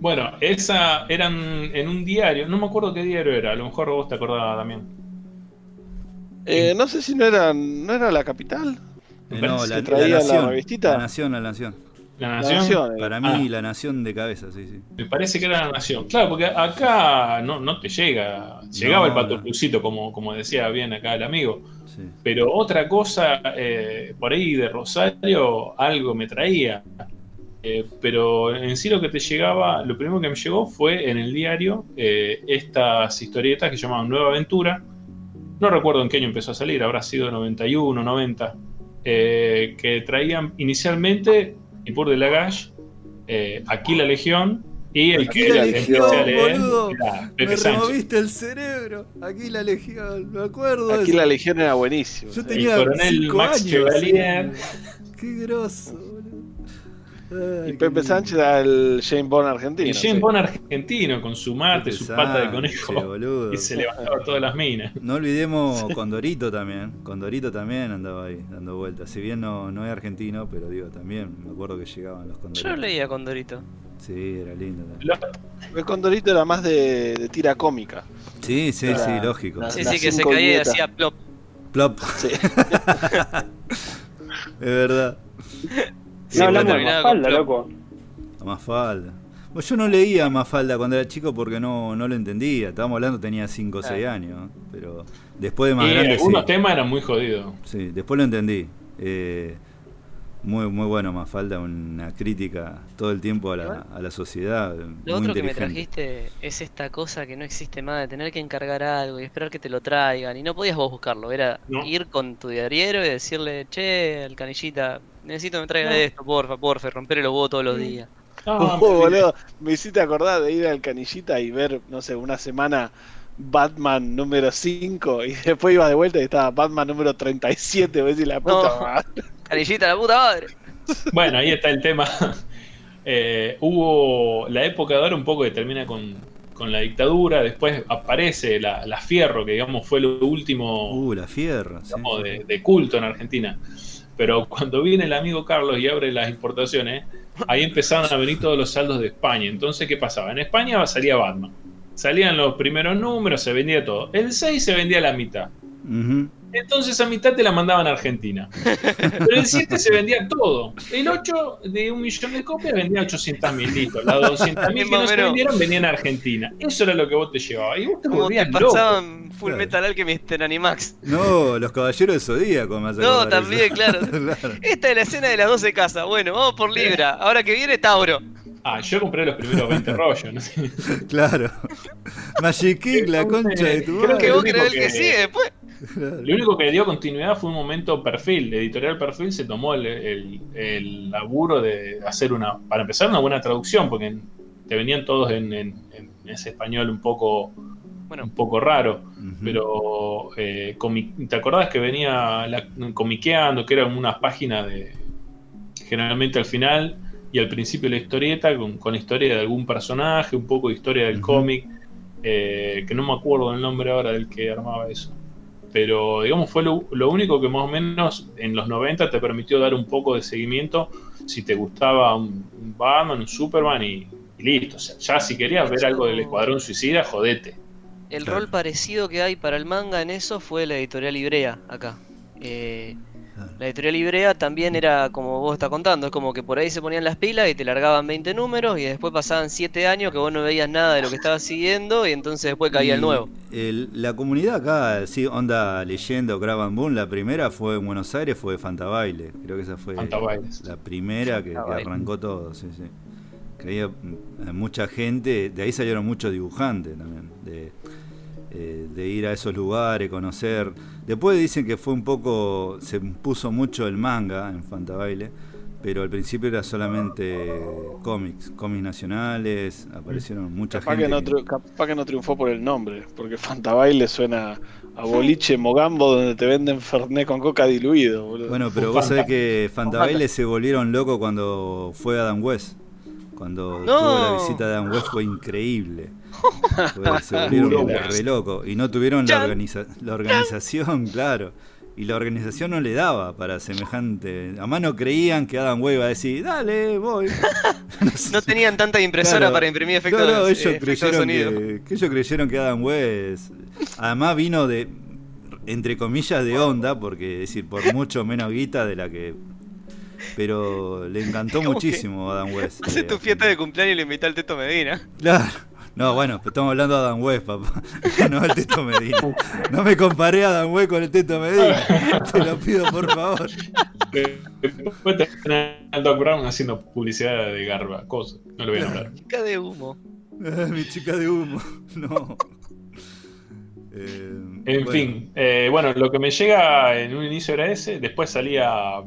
Bueno, esa eran en un diario, no me acuerdo qué diario era, a lo mejor vos te acordabas también. Eh, no sé si no era, no era la capital. Eh, no, la, traía la, nación, la, la nación, la nación. La nación. Eh. Para mí, ah. la nación de cabeza, sí, sí. Me parece que era la nación. Claro, porque acá no, no te llega. Llegaba el pato como, como decía bien acá el amigo. Pero otra cosa, eh, por ahí de Rosario, algo me traía. pero en sí lo que te llegaba, lo primero que me llegó fue en el diario estas historietas que llamaban Nueva Aventura. No recuerdo en qué año empezó a salir, habrá sido 91, 90 eh, que traían inicialmente Ipur de Lagash, eh, Aquí la Legión y el que la Legión, a leer, boludo, me removiste el cerebro. Aquí la Legión, me acuerdo. Aquí la Legión era buenísimo. Yo tenía el coronel Max Chevalier. Qué grosso. Y Pepe Sánchez era el Jane Bond argentino. El Jane Bond argentino, con su mate, su pata de conejo. Y se levantaba todas las minas. No olvidemos Condorito también. Condorito también andaba ahí, dando vueltas. Si bien no, no es argentino, pero digo, también me acuerdo que llegaban los Condoritos. Yo leía Condorito. Sí, era lindo. El Condorito era más de, tira cómica. Sí, sí, sí, lógico. sí, sí, que se caía y hacía plop. Plop. Sí. es verdad. No hablamos de Mafalda, loco. Mafalda. yo no leía Mafalda cuando era chico porque no, no lo entendía. Estábamos hablando, tenía 5 o 6 años. Pero después de más y grande. Algunos temas eran muy jodidos. Sí, después lo entendí. Eh, muy, muy bueno Mafalda, una crítica todo el tiempo a la, a la sociedad. Lo otro que me trajiste es esta cosa que no existe más de tener que encargar algo y esperar que te lo traigan. Y no podías vos buscarlo, era ir con tu diariero y decirle, che, al canillita, necesito que me traigan esto, porfa, porfa, romper los huevos todos los días. No, boludo, me hiciste acordar de ir al canillita y ver, no sé, una semana Batman número 5 y después iba de vuelta y estaba Batman número 37, voy a decir la puta madre. Canillita, la puta madre. Bueno, ahí está el tema. Eh, hubo la época de ahora un poco que termina con, con la dictadura, después aparece la, la, Fierro, que digamos fue lo último uh, la Fierro, de, de culto en Argentina. Pero cuando viene el amigo Carlos y abre las importaciones, ahí empezaron a venir todos los saldos de España. Entonces, ¿qué pasaba? En España salía Batman. Salían los primeros números, se vendía todo. El 6 se vendía la mitad. Entonces a mitad te la mandaban a Argentina. Pero el 7 se vendía todo. El 8 de un millón de copias vendía 800 mil litros. Las 200 mil que no se vendieron venían a Argentina. Eso era lo que vos te llevabas. Y vos te volvías loco. pasaban Full Metal Alchemist en Animax. No, los caballeros de Zodíaco más No, también, claro. Esta es la escena de las 12 casas. Bueno, vamos por Libra. Ahora que viene Tauro. Ah, yo compré los primeros 20 rollos, no sé. Claro. Magic King, la concha de tu Creo que vos crees el que sigue después. Lo único que dio continuidad fue un momento perfil. Editorial Perfil se tomó el, laburo de hacer una, para empezar, una buena traducción, porque te venían todos en, ese español un poco, bueno. un poco raro. Pero eh, ¿te acordás que venía la, comiqueando, que era una página de. Generalmente al final y al principio la historieta, con, con historia de algún personaje, un poco de historia del cómic, eh, que no me acuerdo el nombre ahora del que armaba eso. Pero digamos fue lo, único que más o menos en los 90 te permitió dar un poco de seguimiento si te gustaba un, Batman, un Superman y, listo. O sea, ya si querías ver algo del Escuadrón Suicida, jodete. El rol parecido que hay para el manga en eso fue la editorial Ibrea acá. Eh, la editorial Ibrea también era como vos estás contando, es como que por ahí se ponían las pilas y te largaban 20 números y después pasaban 7 años que vos no veías nada de lo que estabas siguiendo y entonces después caía el nuevo. la comunidad acá, sí, onda leyendo o Craven Boom, la primera fue en Buenos Aires, fue Fantabaile. Creo que esa fue la primera que, arrancó todo, sí, sí. Que había mucha gente, de ahí salieron muchos dibujantes también, de, eh, de ir a esos lugares, conocer Después dicen que fue un poco, se puso mucho el manga en Fantabaile, pero al principio era solamente cómics, cómics nacionales, aparecieron mucha capaz gente. Que no Capaz que no triunfó por el nombre, porque Fantabaile suena a boliche mogambo donde te venden Fernet con coca diluido. Bueno, pero vos sabés que Fantabaile se volvieron locos cuando fue Adam West. Cuando tuvo la visita de Adam West fue increíble se volvieron re loco. Y no tuvieron la, la organización, claro. Y la organización no le daba para semejante. A mano creían que Adam Wave iba a decir, dale, voy. no, tenían tanta impresora para imprimir efectos, no, ellos eh, creyeron Que, ellos creyeron que Adam West. Además vino de, entre comillas, de onda, porque decir, por mucho menos guita de la que pero le encantó muchísimo a Adam West. Hace tu fiesta de cumpleaños y le invita al Teto Medina. Claro. No, bueno, estamos hablando de Adam West, papá. No el Teto Medina. No me comparé a Adam West con el Teto Medina. Te lo pido, por favor. Después te al Doc Brown haciendo publicidad de garba, cosas. No lo voy a nombrar. Chica de humo. Mi chica de humo. No. Eh, en fin, eh, bueno, lo que me llega en un inicio era ese. Después salía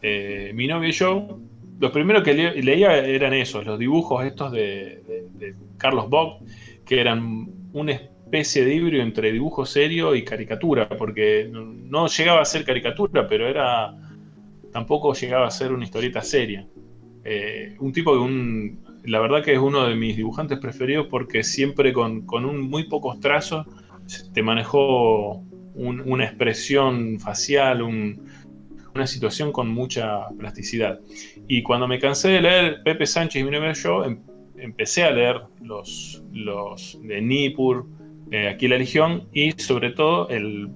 eh, mi novio y yo los primeros que leía eran esos, los dibujos estos de, Carlos Bock, que eran una especie de híbrido entre dibujo serio y caricatura, porque no llegaba a ser caricatura, pero era tampoco llegaba a ser una historieta seria. Eh, un tipo de un, la verdad que es uno de mis dibujantes preferidos porque siempre con, un muy pocos trazos te manejó una expresión facial, una situación con mucha plasticidad. Y cuando me cansé de leer Pepe Sánchez y mi yo, em, empecé a leer los, los de Nippur, eh, aquí la Legión, y sobre todo el,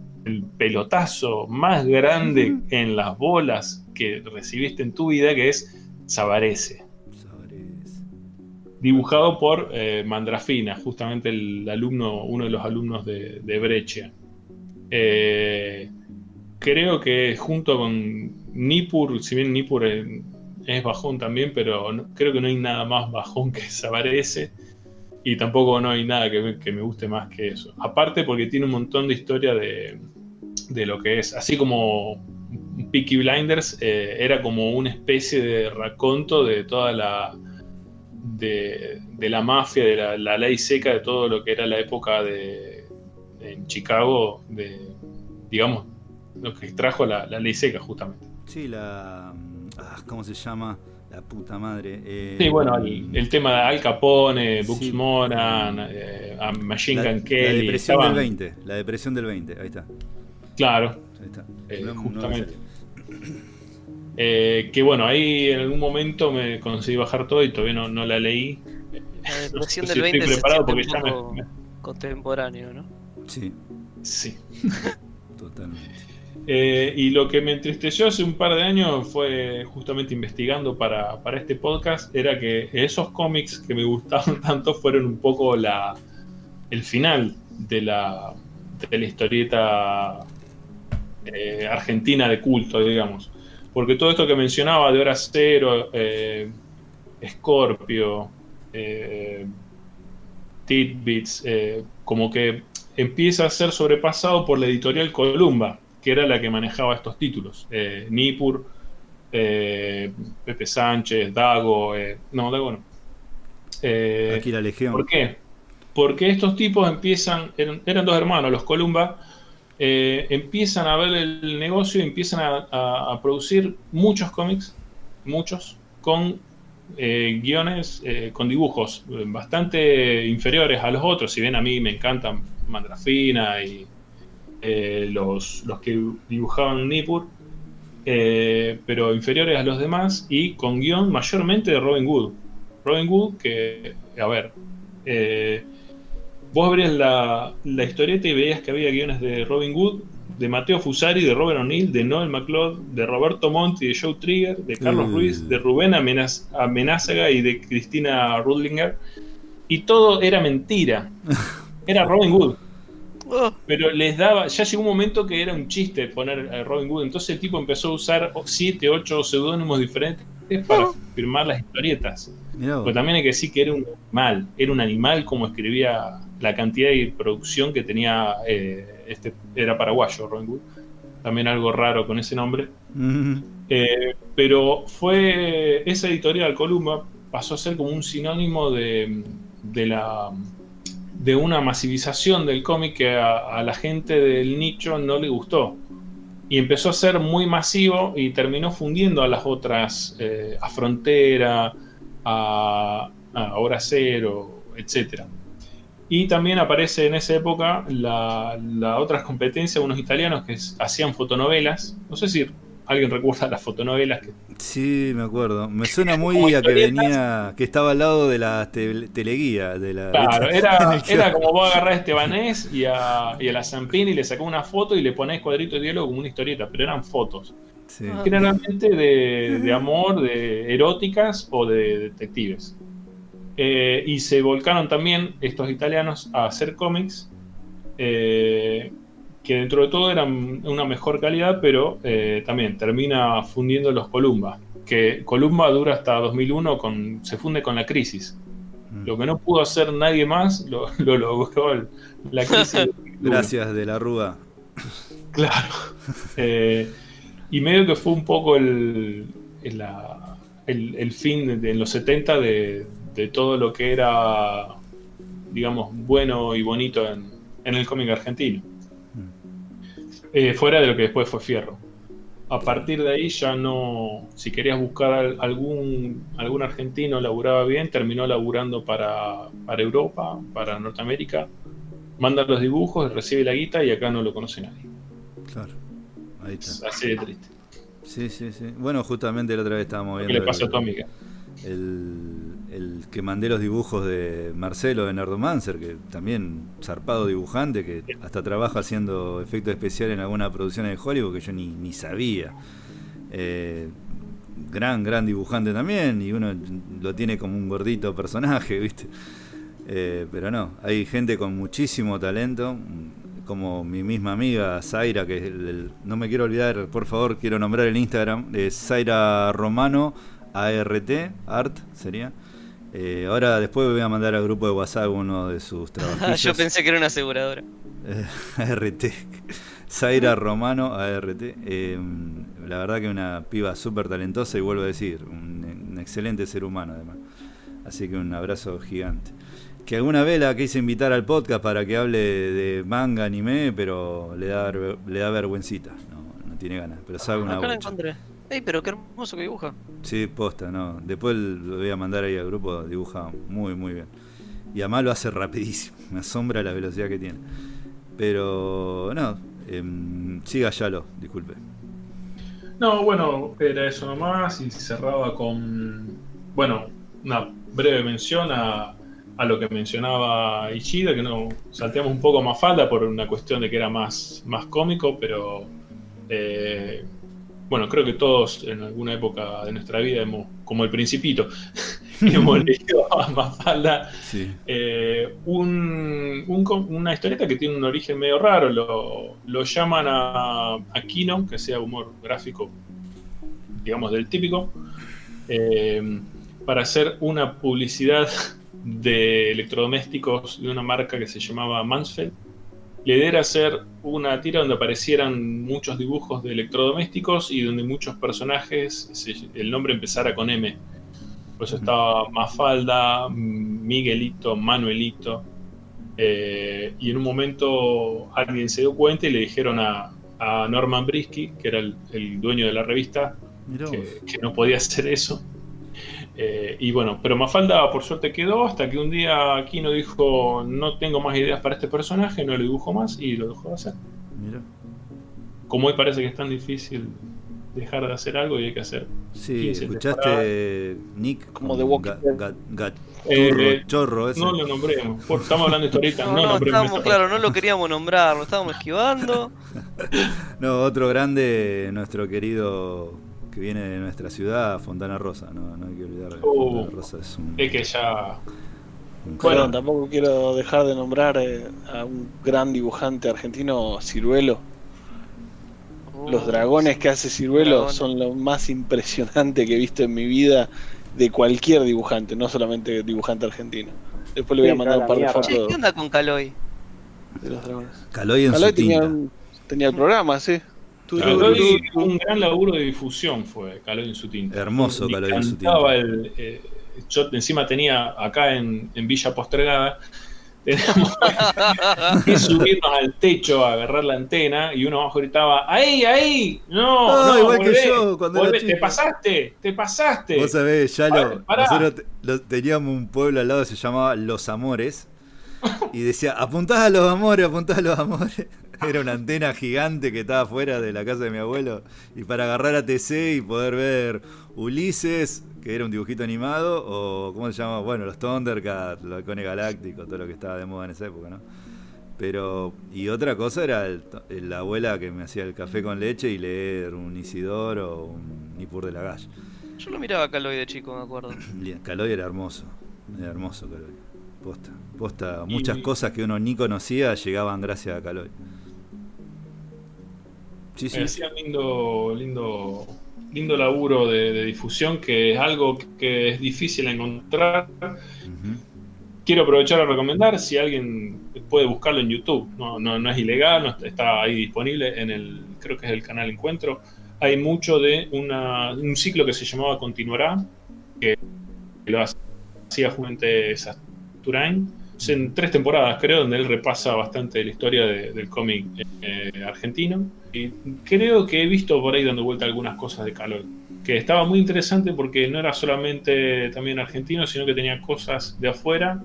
pelotazo más grande en las bolas que recibiste en tu vida, que es Sabarese. Dibujado por eh, Mandrafina, justamente el alumno, uno de los alumnos de, de Breccia. Eh, creo que junto con Nippur, si bien Nippur es bajón también, pero creo que no hay nada más bajón que ese Y tampoco no hay nada que, me guste más que eso. Aparte porque tiene un montón de historia de, lo que es. Así como Peaky Blinders eh, era como una especie de raconto de toda la... De, la mafia, de la, ley seca, de todo lo que era la época de, en Chicago, de, digamos, lo que trajo la, la ley seca justamente. Sí, la, ¿Cómo se llama? La puta madre. Eh, sí, bueno, el, tema de Al Capone, Books Moran, eh, Machine Gun Kelly. La depresión del 20, la depresión del 20, ahí está. Claro. Ahí está. Eh, justamente. que bueno, ahí en algún momento me conseguí bajar todo y todavía no, no la leí. La depresión del 20 estoy preparado porque ya me, contemporáneo, ¿no? Sí. Sí. Totalmente. Eh, y lo que me entristeció hace un par de años fue justamente investigando para, este podcast, era que esos cómics que me gustaban tanto fueron un poco la, el final de la, de la historieta eh, argentina de culto, digamos. Porque todo esto que mencionaba de Hora Cero, eh, Scorpio, eh, Tidbits, como que empieza a ser sobrepasado por la editorial Columba que era la que manejaba estos títulos. Eh, Nipur, eh, Pepe Sánchez, Dago, eh, no, Dago no. Aquí la Legión. ¿Por qué? Porque estos tipos empiezan, eran, dos hermanos, los Columba, empiezan a ver el negocio y empiezan a, producir muchos cómics, muchos, con guiones, con dibujos bastante inferiores a los otros, si bien a mí me encantan Mandrafina y eh, los, los que dibujaban Nippur, eh, pero inferiores a los demás, y con guion mayormente de Robin Wood. Robin Wood, que, a ver, eh, vos abrías la, la historieta y veías que había guiones de Robin Wood, de Mateo Fusari, de Robert O'Neill, de Noel McLeod, de Roberto Monti, de Joe Trigger, de Carlos Mm. Ruiz, de Rubén Amenaz- Amenázaga y de Cristina Rudlinger. Y todo era mentira. Era Robin Wood. Pero les daba, ya llegó un momento que era un chiste poner a Robin Hood. Entonces el tipo empezó a usar 7, 8 seudónimos diferentes para firmar las historietas. Pero también hay que decir que era un animal, era un animal como escribía la cantidad de producción que tenía eh, este, era paraguayo Robin Hood. También algo raro con ese nombre. Mm, Eh, pero fue esa editorial Columba pasó a ser como un sinónimo de, de la de una masivización del cómic que a, la gente del nicho no le gustó. Y empezó a ser muy masivo y terminó fundiendo a las otras eh, a Frontera a, a Hora Cero etcétera y también aparece en esa época la, otras competencias unos italianos que hacían fotonovelas. No sé si alguien recuerda las fotonovelas que Sí, me acuerdo. Me suena muy a que venía, que estaba al lado de la tele- teleguía. De la, Claro, era, era como vos agarrás a Estebanés y a, y a la Zampini y le sacás una foto y le ponés cuadritos de diálogo como una historieta, pero eran fotos. Sí. Ah. Generalmente de, de amor, de eróticas o de detectives. Eh, y se volcaron también estos italianos a hacer cómics eh, que dentro de todo eran una mejor calidad, pero eh, también termina fundiendo los Columba. Que Columba dura hasta 2001, con, se funde con la crisis. Mm. Lo que no pudo hacer nadie más lo, lo logró el- la crisis. Gracias de la Rúa. Claro. Eh, y medio que fue un poco el, el, el- el fin de, de- en los 70 de, de todo lo que era, digamos, bueno y bonito en, en el cómic argentino. Eh, fuera de lo que después fue Fierro. A partir de ahí ya no, si querías buscar al- algún, algún argentino laburaba bien, terminó laburando para, para Europa, para Norteamérica, manda los dibujos, recibe la guita y acá no lo conoce nadie. Claro. Ahí Es está. así de triste. Sí, sí, sí. Bueno, justamente la otra vez estábamos ¿Qué viendo le pasa a el, tu amiga? El- que mandé los dibujos de Marcelo de Nerdomancer, que también zarpado dibujante, que hasta trabaja haciendo efectos especiales en alguna producción de Hollywood que yo ni, sabía. Eh, gran, gran dibujante también, y uno lo tiene como un gordito personaje, ¿viste? Eh, pero no, hay gente con muchísimo talento, como mi misma amiga Zaira, que el- no me quiero olvidar, por favor, quiero nombrar el Instagram, es Zaira Romano, ART, Art sería. Eh, ahora después voy a mandar al grupo de WhatsApp uno de sus trabajillos. Yo pensé que era una aseguradora. Eh, ART. Zaira Romano, ART. Eh, la verdad que una piba súper talentosa y vuelvo a decir, un, un excelente ser humano además. Así que un abrazo gigante. Que alguna vez la quise invitar al podcast para que hable de manga, anime, pero le da, le da vergüencita. No, no tiene ganas, pero sabe una Acá la encontré. Ey, pero qué hermoso que dibuja. Sí, posta, no. Después lo voy a mandar ahí al grupo, dibuja muy, muy bien. Y además lo hace rapidísimo, me asombra la velocidad que tiene. Pero no, em, siga Yalo, disculpe. No, bueno, era eso nomás y cerraba con, bueno, una breve mención a, a lo que mencionaba Ishida, que no salteamos un poco más falda por una cuestión de que era más, más cómico, pero eh, bueno, creo que todos en alguna época de nuestra vida hemos, como el principito, hemos leído a Mafalda Sí. eh, un- una historieta que tiene un origen medio raro. Lo, lo llaman a, a Kino, que sea humor gráfico, digamos, del típico, eh, para hacer una publicidad de electrodomésticos de una marca que se llamaba Mansfeld. La idea era hacer una tira donde aparecieran muchos dibujos de electrodomésticos y donde muchos personajes, el nombre empezara con M. Por eso estaba Mafalda, Miguelito, Manuelito. eh, y en un momento alguien se dio cuenta y le dijeron a, a Norman Brisky, que era el, el dueño de la revista, que, que no podía hacer eso. Eh, y bueno, pero Mafalda por suerte quedó hasta que un día Kino dijo, no tengo más ideas para este personaje, no lo dibujo más y lo dejó de hacer. Mira. Como hoy parece que es tan difícil dejar de hacer algo y hay que hacer. Sí, 15 escuchaste Nick. Como The Walking Dead. Ga- Eh, eh, chorro ese. No lo nombremos. por- Estamos hablando de historietas, No, no, no, nombremos estábamos, esa claro, no lo queríamos nombrar, lo estábamos esquivando. No, otro grande, nuestro querido que viene de nuestra ciudad, Fontana Rosa. No, no hay que olvidar. que Oh. Fontana Rosa es un, Es que ya. Bueno, tampoco quiero dejar de nombrar eh, a un gran dibujante argentino, Ciruelo. Los dragones que hace Ciruelo Dragones. son lo más impresionante que he visto en mi vida de cualquier dibujante, no solamente dibujante argentino. Después le voy a Sí, mandar un par de fotos ¿qué onda con Caloy? de los dragones. Caloy en su tenía, tinta. un- tenía el programa, sí. Un gran laburo de difusión fue Caloy en su tinta. Hermoso Me Caloy en su encantaba tinta. el, eh, yo encima tenía acá en, en Villa Postregada, teníamos que subirnos al techo a agarrar la antena y uno abajo gritaba, ¡ahí, ahí! ¡No! Ah, no, igual que yo cuando era volvé, ¡Te chico". pasaste! ¡Te pasaste! Vos sabés, ya lo, nosotros te- lo- teníamos un pueblo al lado que se llamaba Los Amores y decía, apuntás a los amores, apuntás a los amores. Era una antena gigante que estaba fuera de la casa de mi abuelo y para agarrar a TC y poder ver Ulises, que era un dibujito animado, o ¿cómo se llama? Bueno, los Thundercats, los Halcones Galácticos, todo lo que estaba de moda en esa época, ¿no? Pero, y otra cosa era el- el- la abuela que me hacía el café con leche y leer un Isidoro o un Nipur de la Galle. Yo lo miraba a Caloy de chico, me acuerdo. Caloy era hermoso, era hermoso Caloy. Posta, posta, muchas Y- cosas que uno ni conocía llegaban gracias a Caloy. Sí, sí. Me hacía lindo, lindo, lindo laburo de, de difusión, que es algo que es difícil encontrar. Quiero aprovechar a recomendar, si alguien puede buscarlo en YouTube, no, no, no es ilegal, no está- ahí disponible en el, creo que es el canal Encuentro. Hay mucho de una, un ciclo que se llamaba Continuará, que lo hacía Juvente Sasturain, en tres temporadas creo, donde él repasa bastante la historia de- del cómic eh, argentino. Y creo que he visto por ahí dando vuelta algunas cosas de calor. Que estaba muy interesante porque no era solamente también argentino, sino que tenía cosas de afuera,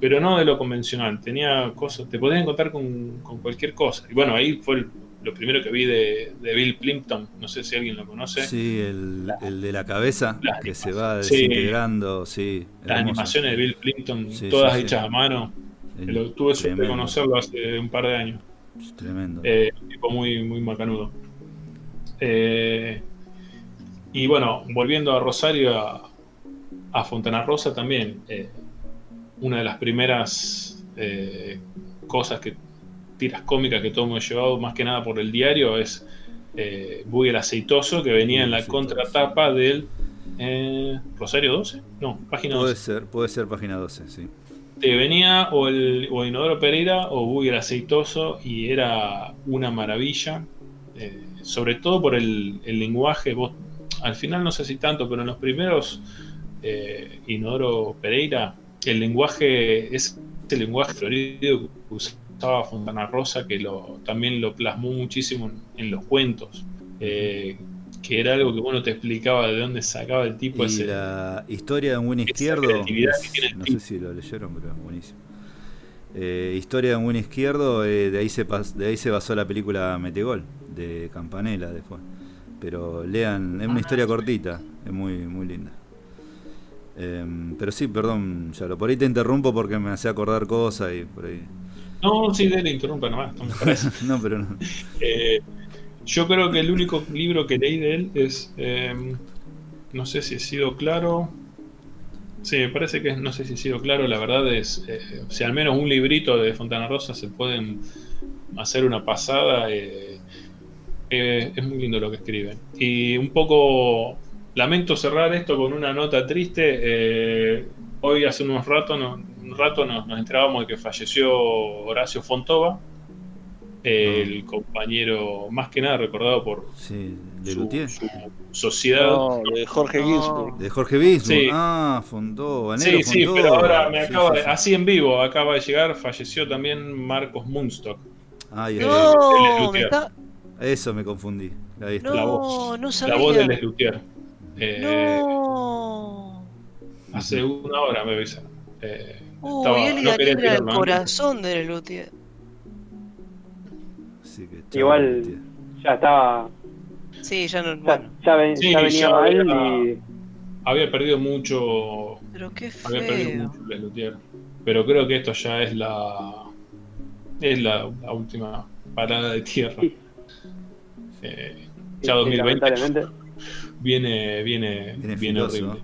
pero no de lo convencional. Tenía cosas, te podías encontrar con, con cualquier cosa. Y bueno, ahí fue el- lo primero que vi de, de Bill Plimpton. No sé si alguien lo conoce. Sí, el, el de la cabeza que se va desintegrando, sí. Las animaciones de Bill Plimpton, Sí, todas sí, sí. hechas a mano. Lo, tuve suerte de conocerlo hace un par de años. Tremendo. Eh, un tipo muy, muy macanudo. Eh, y bueno, volviendo a Rosario, a, a Fontana Rosa también, eh, una de las primeras eh, cosas que tiras cómicas que todo hemos llevado, más que nada por el diario, es eh, Buggy el Aceitoso, que venía en la Aceitoso. contratapa del eh, Rosario 12, no, página puede 12. ser, puede ser página 12, sí. Te venía o el o Inodoro Pereira o Buggy el Aceitoso y era una maravilla. eh, sobre todo por el, el lenguaje. Vos, al final no sé si tanto, pero en los primeros eh, Inodoro Pereira, el lenguaje es el lenguaje florido que usaba Fontana Rosa, que lo, también lo plasmó muchísimo en, en los cuentos. eh, que era algo que bueno te explicaba de dónde sacaba el tipo Y ese. la historia de un buen izquierdo, es- no sé si lo leyeron, pero es buenísimo. Eh, historia de un buen izquierdo, eh, de, ahí se pas- de ahí se basó la película Metegol, de Campanella después. Pero lean, es una historia cortita, es muy, muy linda. Em, pero sí, perdón, Yalo, por ahí te interrumpo porque me hace acordar cosas y por ahí. No, sí, dele, interrumpa nomás, para eso. no, pero no. Eh, yo creo que el único libro que leí de él es. eh, no sé si he sido claro. Sí, me parece que es- no sé si he sido claro. La verdad es. eh, si al menos un librito de Fontana Rosa se pueden hacer una pasada. eh, es muy lindo lo que escriben. Y un poco. Lamento cerrar esto con una nota triste. hoy, hace unos ratos, no- un rato nos, nos enterábamos de que falleció Horacio Fontova el compañero más que nada recordado por Sí, de su, sociedad. No, de Jorge No. Ginsburg. De Jorge Bismarck. Sí. Ah, Negro Sí, sí, pero ahora me Sí, acaba sí, de, sí. así en vivo, acaba de llegar, falleció también Marcos Munstock. Él es No, me está. Eso me confundí. Ahí está. No, La voz. no La sabía. voz de Les Luthier. Eh, No. Hace una hora me avisaron. Eh, Uy, estaba- él y no era el corazón de Luthier. Así que chao, Igual- tía. Ya estaba. Sí, ya no. Ya, Bueno. ya ven- Sí, ya venía ya mal y. Había perdido mucho. Pero qué Había perdido feo. mucho Les Luthier. Pero creo que esto ya es la. Es la, la última parada de tierra. Sí. Eh, ya sí, 2020 lamentablemente. viene, viene, Viene horrible.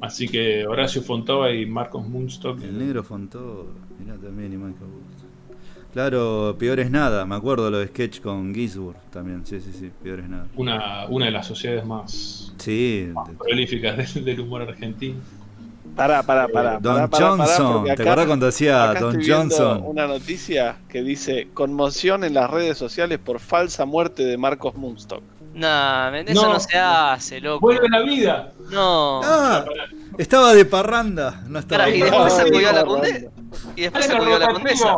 Así que Horacio Fontova y Marcos Munstock. El negro Fontó, mirá también, y Michael Wood. Claro, peor es nada, me acuerdo lo de sketch con Gisburg también, sí, sí, sí, peor es nada. Una, una de las sociedades más Sí, prolíficas del, del humor argentino. Pará, pará, pará. Don pará, pará, Johnson, ¿te acá- acordás cuando acá Don estoy viendo Johnson? Una noticia que dice conmoción en las redes sociales por falsa muerte de Marcos Munstock. Nah, eso No. no, se hace, loco. ¡Vuelve la vida! No. Ah, estaba de parranda, no estaba Pará, y de después se Ay, murió a la Orlando. conde. Y después se murió a la condesa.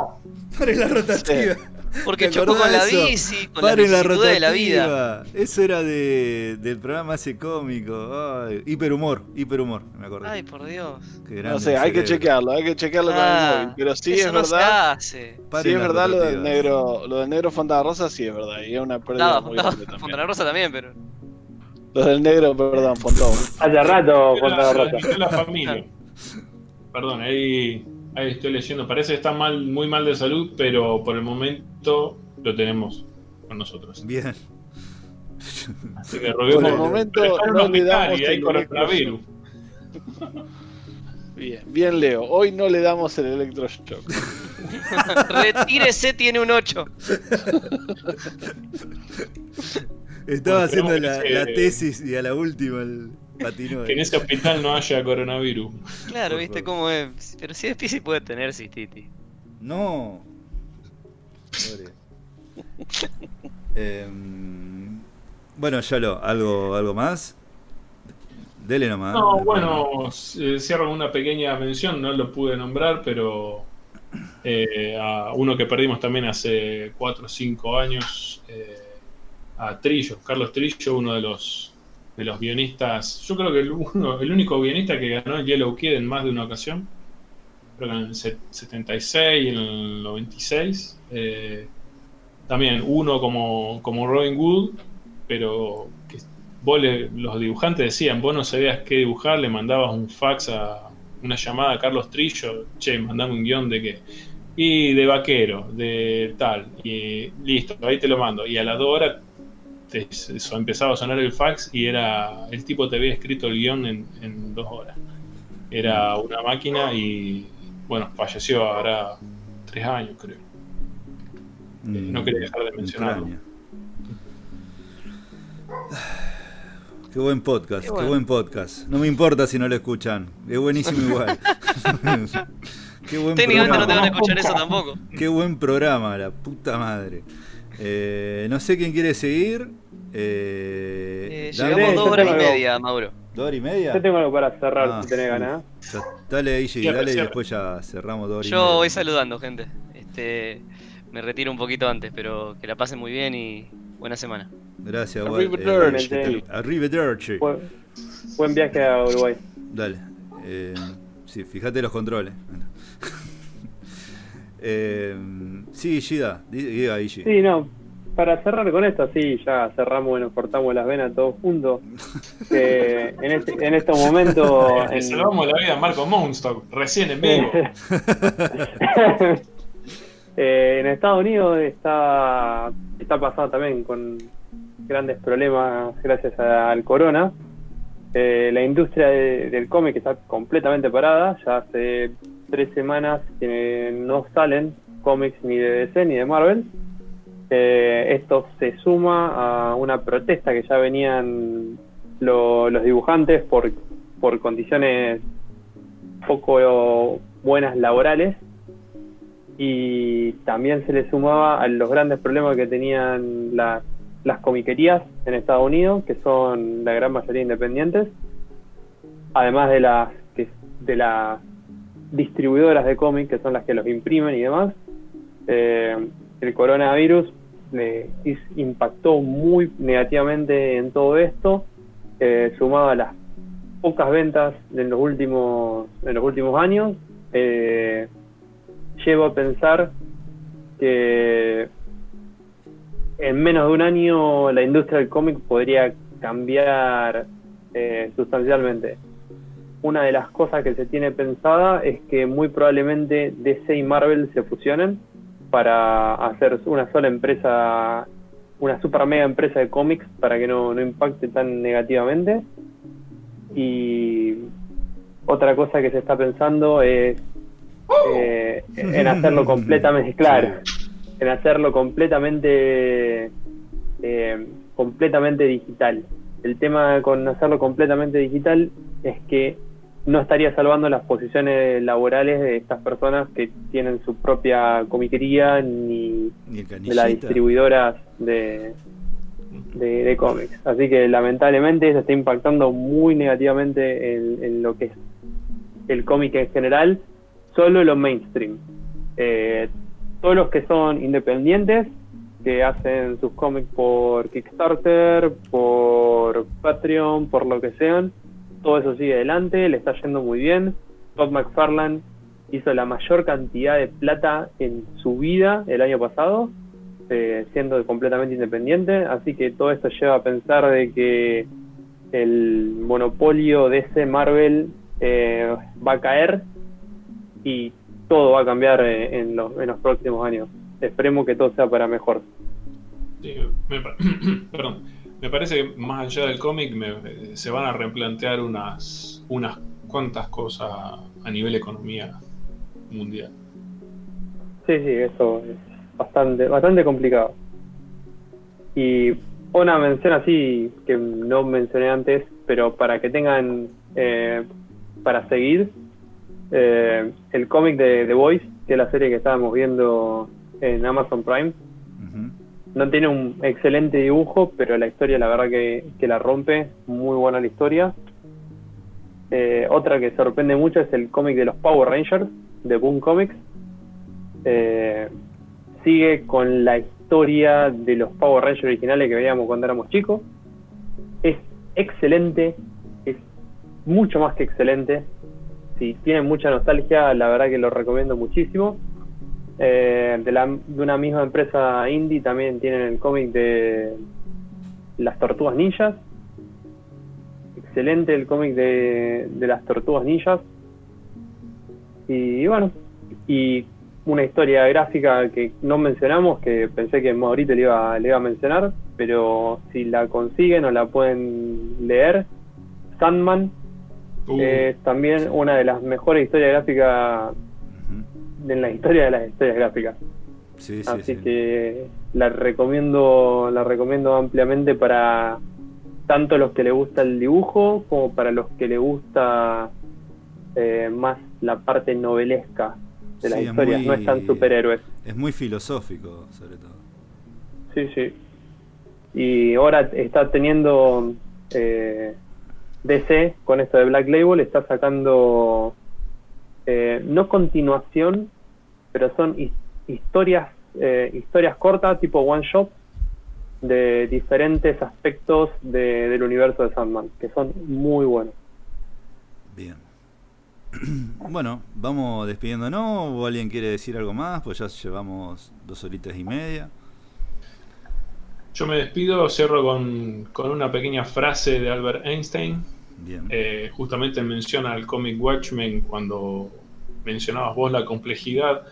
Paren la rotativa. Porque ¿Te chocó con la eso? bici, con la Paren la vicisitudes de la vida. Eso era de, del programa ese cómico. Ay, hiperhumor, hiperhumor, me acuerdo. Ay, por Dios. Qué grande No sé, hay que chequearlo, hay que chequearlo con el Ah, móvil. Pero sí eso es no se verdad. hace. Sí es verdad lo del rotativas. negro, lo del negro Fontana Rosa sí es verdad, y es una pérdida Estaba, muy grande también. Fontana Rosa también, pero. Lo del negro, perdón, Fontón. Hace rato, la- Rosa. la familia. Perdón, ahí, ahí estoy leyendo. Parece que está mal, muy mal de salud, pero por el momento lo tenemos con nosotros. Bien. Así que roguemos Por el momento no le damos el coronavirus. Bien, bien Leo, hoy no le damos el electroshock. Retírese, tiene un 8. Estaba Bueno, haciendo la, tesis y a la última el Que en ese hospital no haya coronavirus. Claro, Por viste favor. cómo es. Pero si es sí puede tener cistiti. No. Pobre. Em, bueno, Yalo, ¿algo, ¿algo más? Dele nomás. No, Dele bueno, eh, cierro una pequeña mención, no lo pude nombrar, pero eh, a uno que perdimos también hace 4 o 5 años, eh, a Trillo, Carlos Trillo, uno de los de los guionistas, yo creo que el, uno, el único guionista que ganó el Yellow Kid en más de una ocasión, creo que en el se- 76 y en el 96. eh, también uno como, como Robin Wood, pero que vos le- los dibujantes decían, vos no sabías qué dibujar, le mandabas un fax a una llamada a Carlos Trillo, che, mandame un guion de qué. Y de vaquero, de tal, y listo, ahí te lo mando. Y a las dos horas eso, empezaba a sonar el fax y era el tipo te había escrito el guion en, en dos horas. Era una máquina y bueno, falleció ahora tres años creo. Mm, no quería dejar de mencionarlo. Qué buen podcast, Qué buen podcast. No me importa si no lo escuchan. Es buenísimo igual. qué buen Técnicamente no te van a programa. escuchar eso tampoco. Qué buen programa, la puta madre. Eh, no sé quién quiere seguir. Eh, Eh, llegamos dos horas y media, Mauro. ¿Dos horas y media? Yo tengo algo para cerrar Ah, si tenés sí. ganas. Dale Cierra, dale y después ya cerramos dos horas y Yo media. voy saludando, gente. Este, me retiro un poquito antes, pero que la pasen muy bien y buena semana. Gracias. Arrivederci. Eh, arrivederci. Buen, buen viaje a Uruguay. Dale. Eh, sí, fíjate los controles. Eh, sí, Gida, di- diga ahí, Gida. Sí, no. Para cerrar con esto, sí, ya cerramos y nos cortamos las venas todos juntos. Que en, este, en estos momentos. Le en- salvamos la vida a Marco Moonstock, recién en vivo. Eh, en Estados Unidos está, está pasando también con grandes problemas gracias a- al corona. Eh, la industria de- del cómic está completamente parada. Ya hace tres semanas que no salen cómics ni de DC ni de Marvel. Eh, esto se suma a una protesta que ya venían lo- los dibujantes por, por condiciones poco buenas laborales y también se le sumaba a los grandes problemas que tenían la- las comiquerías en Estados Unidos, que son la gran mayoría independientes, además de las de las distribuidoras de cómics, que son las que los imprimen y demás. Eh, el coronavirus impactó muy negativamente en todo esto, eh, sumado a las pocas ventas en los últimos en los últimos años. Eh, llevo a pensar que en menos de un año la industria del cómic podría cambiar eh, sustancialmente. Una de las cosas que se tiene pensada es que muy probablemente DC y Marvel se fusionen para hacer una sola empresa, una super mega empresa de cómics para que no, no impacte tan negativamente. Y otra cosa que se está pensando es eh, en hacerlo completamente claro, en hacerlo completamente eh, completamente digital. El tema con hacerlo completamente digital es que no estaría salvando las posiciones laborales de estas personas que tienen su propia comiquería ni, de las distribuidoras de, de, cómics. Así que lamentablemente eso está impactando muy negativamente en, lo que es el cómic en general, solo lo mainstream. Eh, todos los que son independientes, que hacen sus cómics por Kickstarter, por Patreon, por lo que sean, todo eso sigue adelante, le está yendo muy bien. Todd McFarlane hizo la mayor cantidad de plata en su vida el año pasado, eh, siendo completamente independiente, así que todo esto lleva a pensar de que el monopolio de ese Marvel eh, va a caer y todo va a cambiar eh, en, los, en los próximos años. Esperemos que todo sea para mejor. Sí, perdón me parece que más allá del cómic se van a replantear unas, unas cuantas cosas a nivel economía mundial. Sí, sí, eso es bastante, bastante complicado. Y una mención así que no mencioné antes, pero para que tengan eh, para seguir, eh, el cómic de The Voice, que es la serie que estábamos viendo en Amazon Prime, no tiene un excelente dibujo, pero la historia la verdad que, la rompe, muy buena la historia. Eh, otra que sorprende mucho es el cómic de los Power Rangers, de Boom Comics. Eh, sigue con la historia de los Power Rangers originales que veíamos cuando éramos chicos. Es excelente, es mucho más que excelente. Si tienen mucha nostalgia, la verdad que lo recomiendo muchísimo. Eh, de, la, de una misma empresa indie también tienen el cómic de las tortugas ninjas. Excelente el cómic de, de las tortugas ninjas. Y, bueno, y una historia gráfica que no mencionamos, que pensé que Maurito le iba, le iba a mencionar, pero si la consiguen o la pueden leer, Sandman uh. es también una de las mejores historias gráficas en la historia de las historias gráficas. Así que la recomiendo, la recomiendo ampliamente para tanto los que le gusta el dibujo como para los que le gusta eh, más la parte novelesca de las historias, no es tan superhéroes. Es muy filosófico, sobre todo. Sí, sí. Y ahora está teniendo eh, DC con esto de Black Label, está sacando eh, no continuación, pero son historias, eh, historias cortas, tipo one shot, de diferentes aspectos del universo de Sandman, que son muy buenos. Bien. Bueno, vamos despidiéndonos. ¿O alguien quiere decir algo más? Pues ya llevamos dos horitas y media. Yo me despido, cierro con, con una pequeña frase de Albert Einstein. Eh, justamente menciona el cómic Watchmen cuando mencionabas vos la complejidad,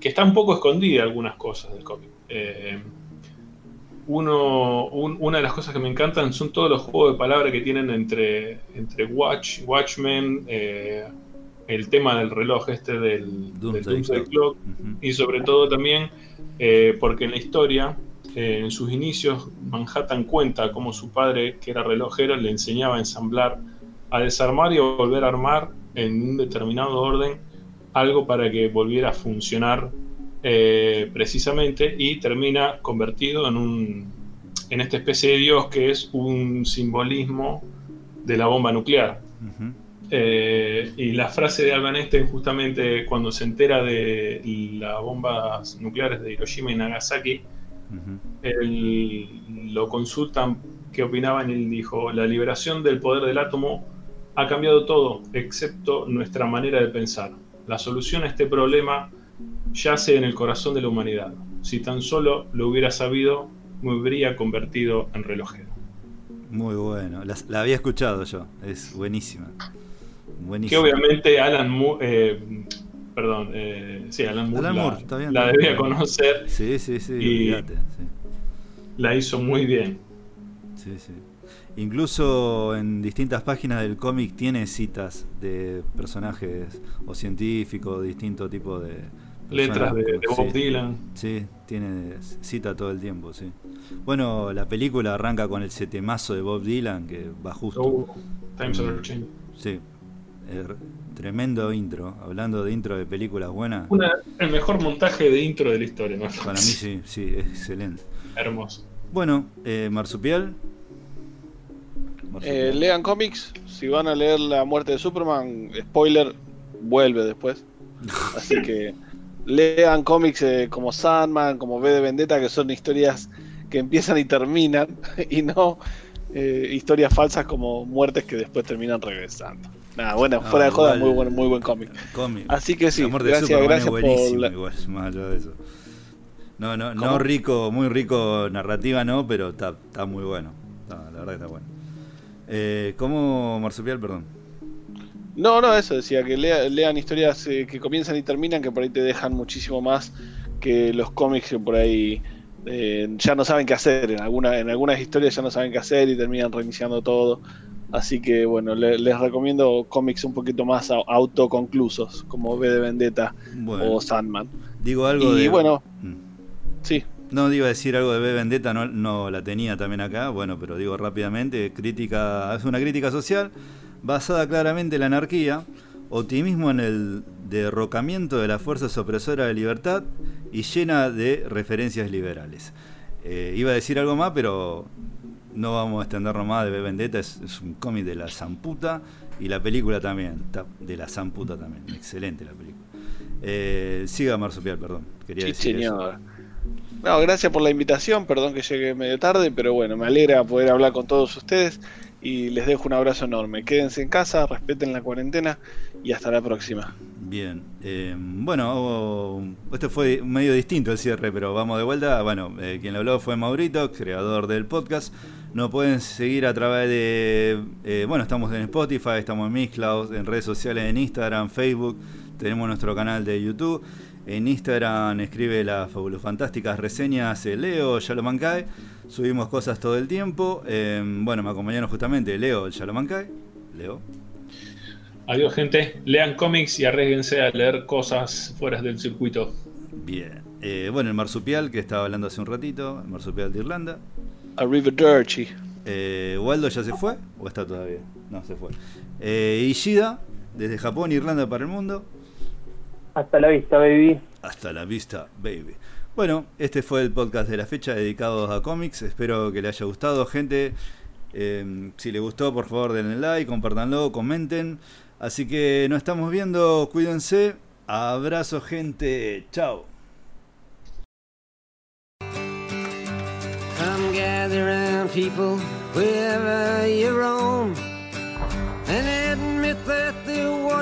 que está un poco escondida algunas cosas del cómic. Eh, uno, una de las cosas que me encantan son todos los juegos de palabras que tienen entre, entre Watch, Watchmen, eh, el tema del reloj este del Doomsday, Clock, y sobre todo también eh, porque en la historia, en sus inicios, Manhattan cuenta cómo su padre, que era relojero, le enseñaba a ensamblar, a desarmar y a volver a armar en un determinado orden algo para que volviera a funcionar eh, precisamente y termina convertido en un en esta especie de dios que es un simbolismo de la bomba nuclear. Eh, y la frase de Albert Einstein justamente cuando se entera de las bombas nucleares de Hiroshima y Nagasaki, lo consultan qué opinaban y él dijo, la liberación del poder del átomo ha cambiado todo, excepto nuestra manera de pensar. La solución a este problema yace en el corazón de la humanidad. Si tan solo lo hubiera sabido, me habría convertido en relojero. Muy bueno. La, la había escuchado yo. Es buenísima. Que obviamente Alan Moore, eh, perdón, eh, sí, Alan Moore, Alan la, Moore, bien, la debía bien. conocer, Sí, sí, sí. Y- olvídate, sí. la hizo muy bien. Sí, sí. Incluso en distintas páginas del cómic tiene citas de personajes o científicos, distinto tipo de Letras de. Bob Sí, Dylan. Sí, tiene cita todo el tiempo, sí. Bueno, la película arranca con el setemazo de Bob Dylan que va justo. Uh, Times Are Changing. Sí. Tremendo intro. Hablando de intro de películas buenas, Una- el mejor montaje de intro de la historia, ¿no? para mí sí, sí, es excelente. Hermoso. Bueno, eh, Marsupial. Eh, lean cómics, si van a leer La muerte de Superman, spoiler, vuelve después. Así que lean cómics eh, como Sandman, como V de Vendetta, que son historias que empiezan y terminan, y no eh, historias falsas como muertes que después terminan regresando. Nada, bueno, fuera de joda, muy buen, muy buen cómic. Cómic. Así que sí, gracias, Superman gracias por la- igual, más allá de eso. No, no, no rico, muy rico narrativa, no, pero está, está muy bueno. Está- la verdad está bueno. Eh, ¿Cómo, Marsupial, perdón? No, no, eso decía, que lea- lean historias eh, que comienzan y terminan, que por ahí te dejan muchísimo más que los cómics que por ahí eh, ya no saben qué hacer. En, alguna, en algunas historias ya no saben qué hacer y terminan reiniciando todo. Así que bueno, le- les recomiendo cómics un poquito más au- autoconclusos, como V de Vendetta Bueno, o Sandman. digo algo y de. bueno. Mm. Sí, No, iba a decir algo de B Vendetta, no, no la tenía también acá, bueno, pero digo rápidamente, crítica, es una crítica social basada claramente en la anarquía, optimismo en el derrocamiento de las fuerzas opresoras de libertad y llena de referencias liberales. Eh, iba a decir algo más, pero no vamos a extendernos más de B Vendetta, es, es un cómic de la Zamputa y la película también, de la Zamputa también, excelente la película. Eh, siga Marsupial, perdón, quería sí, decir eso. No, gracias por la invitación, perdón que llegué medio tarde, pero bueno, me alegra poder hablar con todos ustedes y les dejo un abrazo enorme. Quédense en casa, respeten la cuarentena y hasta la próxima. Bien, eh, bueno, este fue medio distinto el cierre, pero vamos de vuelta. Bueno, eh, quien lo habló fue Maurito, creador del podcast. Nos pueden seguir a través de, eh, bueno, estamos en Spotify, estamos en Mixcloud, en redes sociales, en Instagram, Facebook, tenemos nuestro canal de YouTube. En Instagram escribe las fantásticas reseñas eh, Leo Yalomancay. Subimos cosas todo el tiempo. Eh, bueno, me acompañaron justamente Leo Yalomancay. Leo. Adiós, gente. Lean cómics y arriesguense a leer cosas fuera del circuito. Bien. Eh, bueno, el marsupial que estaba hablando hace un ratito, el marsupial de Irlanda. Arrivederci. Eh, ¿Waldo ya se fue? ¿O está todavía? No, se fue. Eh, Ishida, desde Japón, Irlanda para el mundo. Hasta la vista, baby. Hasta la vista, baby. Bueno, este fue el podcast de la fecha dedicado a cómics. Espero que le haya gustado, gente. Eh, si le gustó, por favor, denle like, compártanlo, comenten. Así que nos estamos viendo. Cuídense. Abrazo, gente. Chao. Come gather round, people, wherever you roam,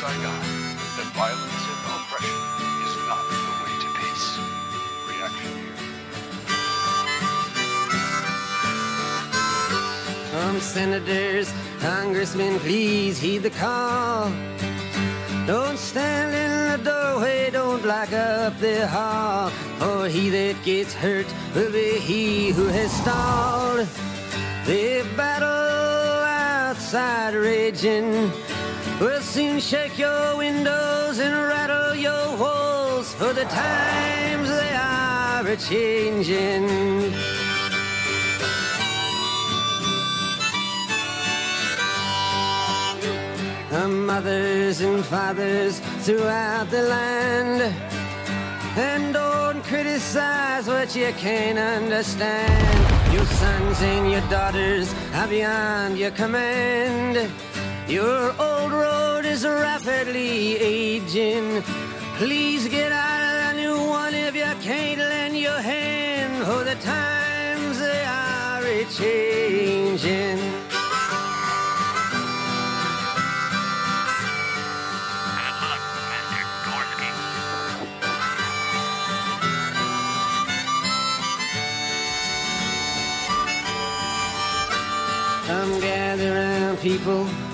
Saigon that violence and oppression is not the way to peace. Reaction. From senators, congressmen, please heed the call. Don't stand in the doorway, don't block up the hall. For he that gets hurt will be he who has stalled. The battle outside raging will soon shake your windows and rattle your walls. For the times they are a changing. mothers and fathers throughout the land. And don't criticize what you can't understand. Your sons and your daughters are beyond your command. Your old road is rapidly aging. Please get out of the new one if you can't lend your hand. For the times they are a changing. Come people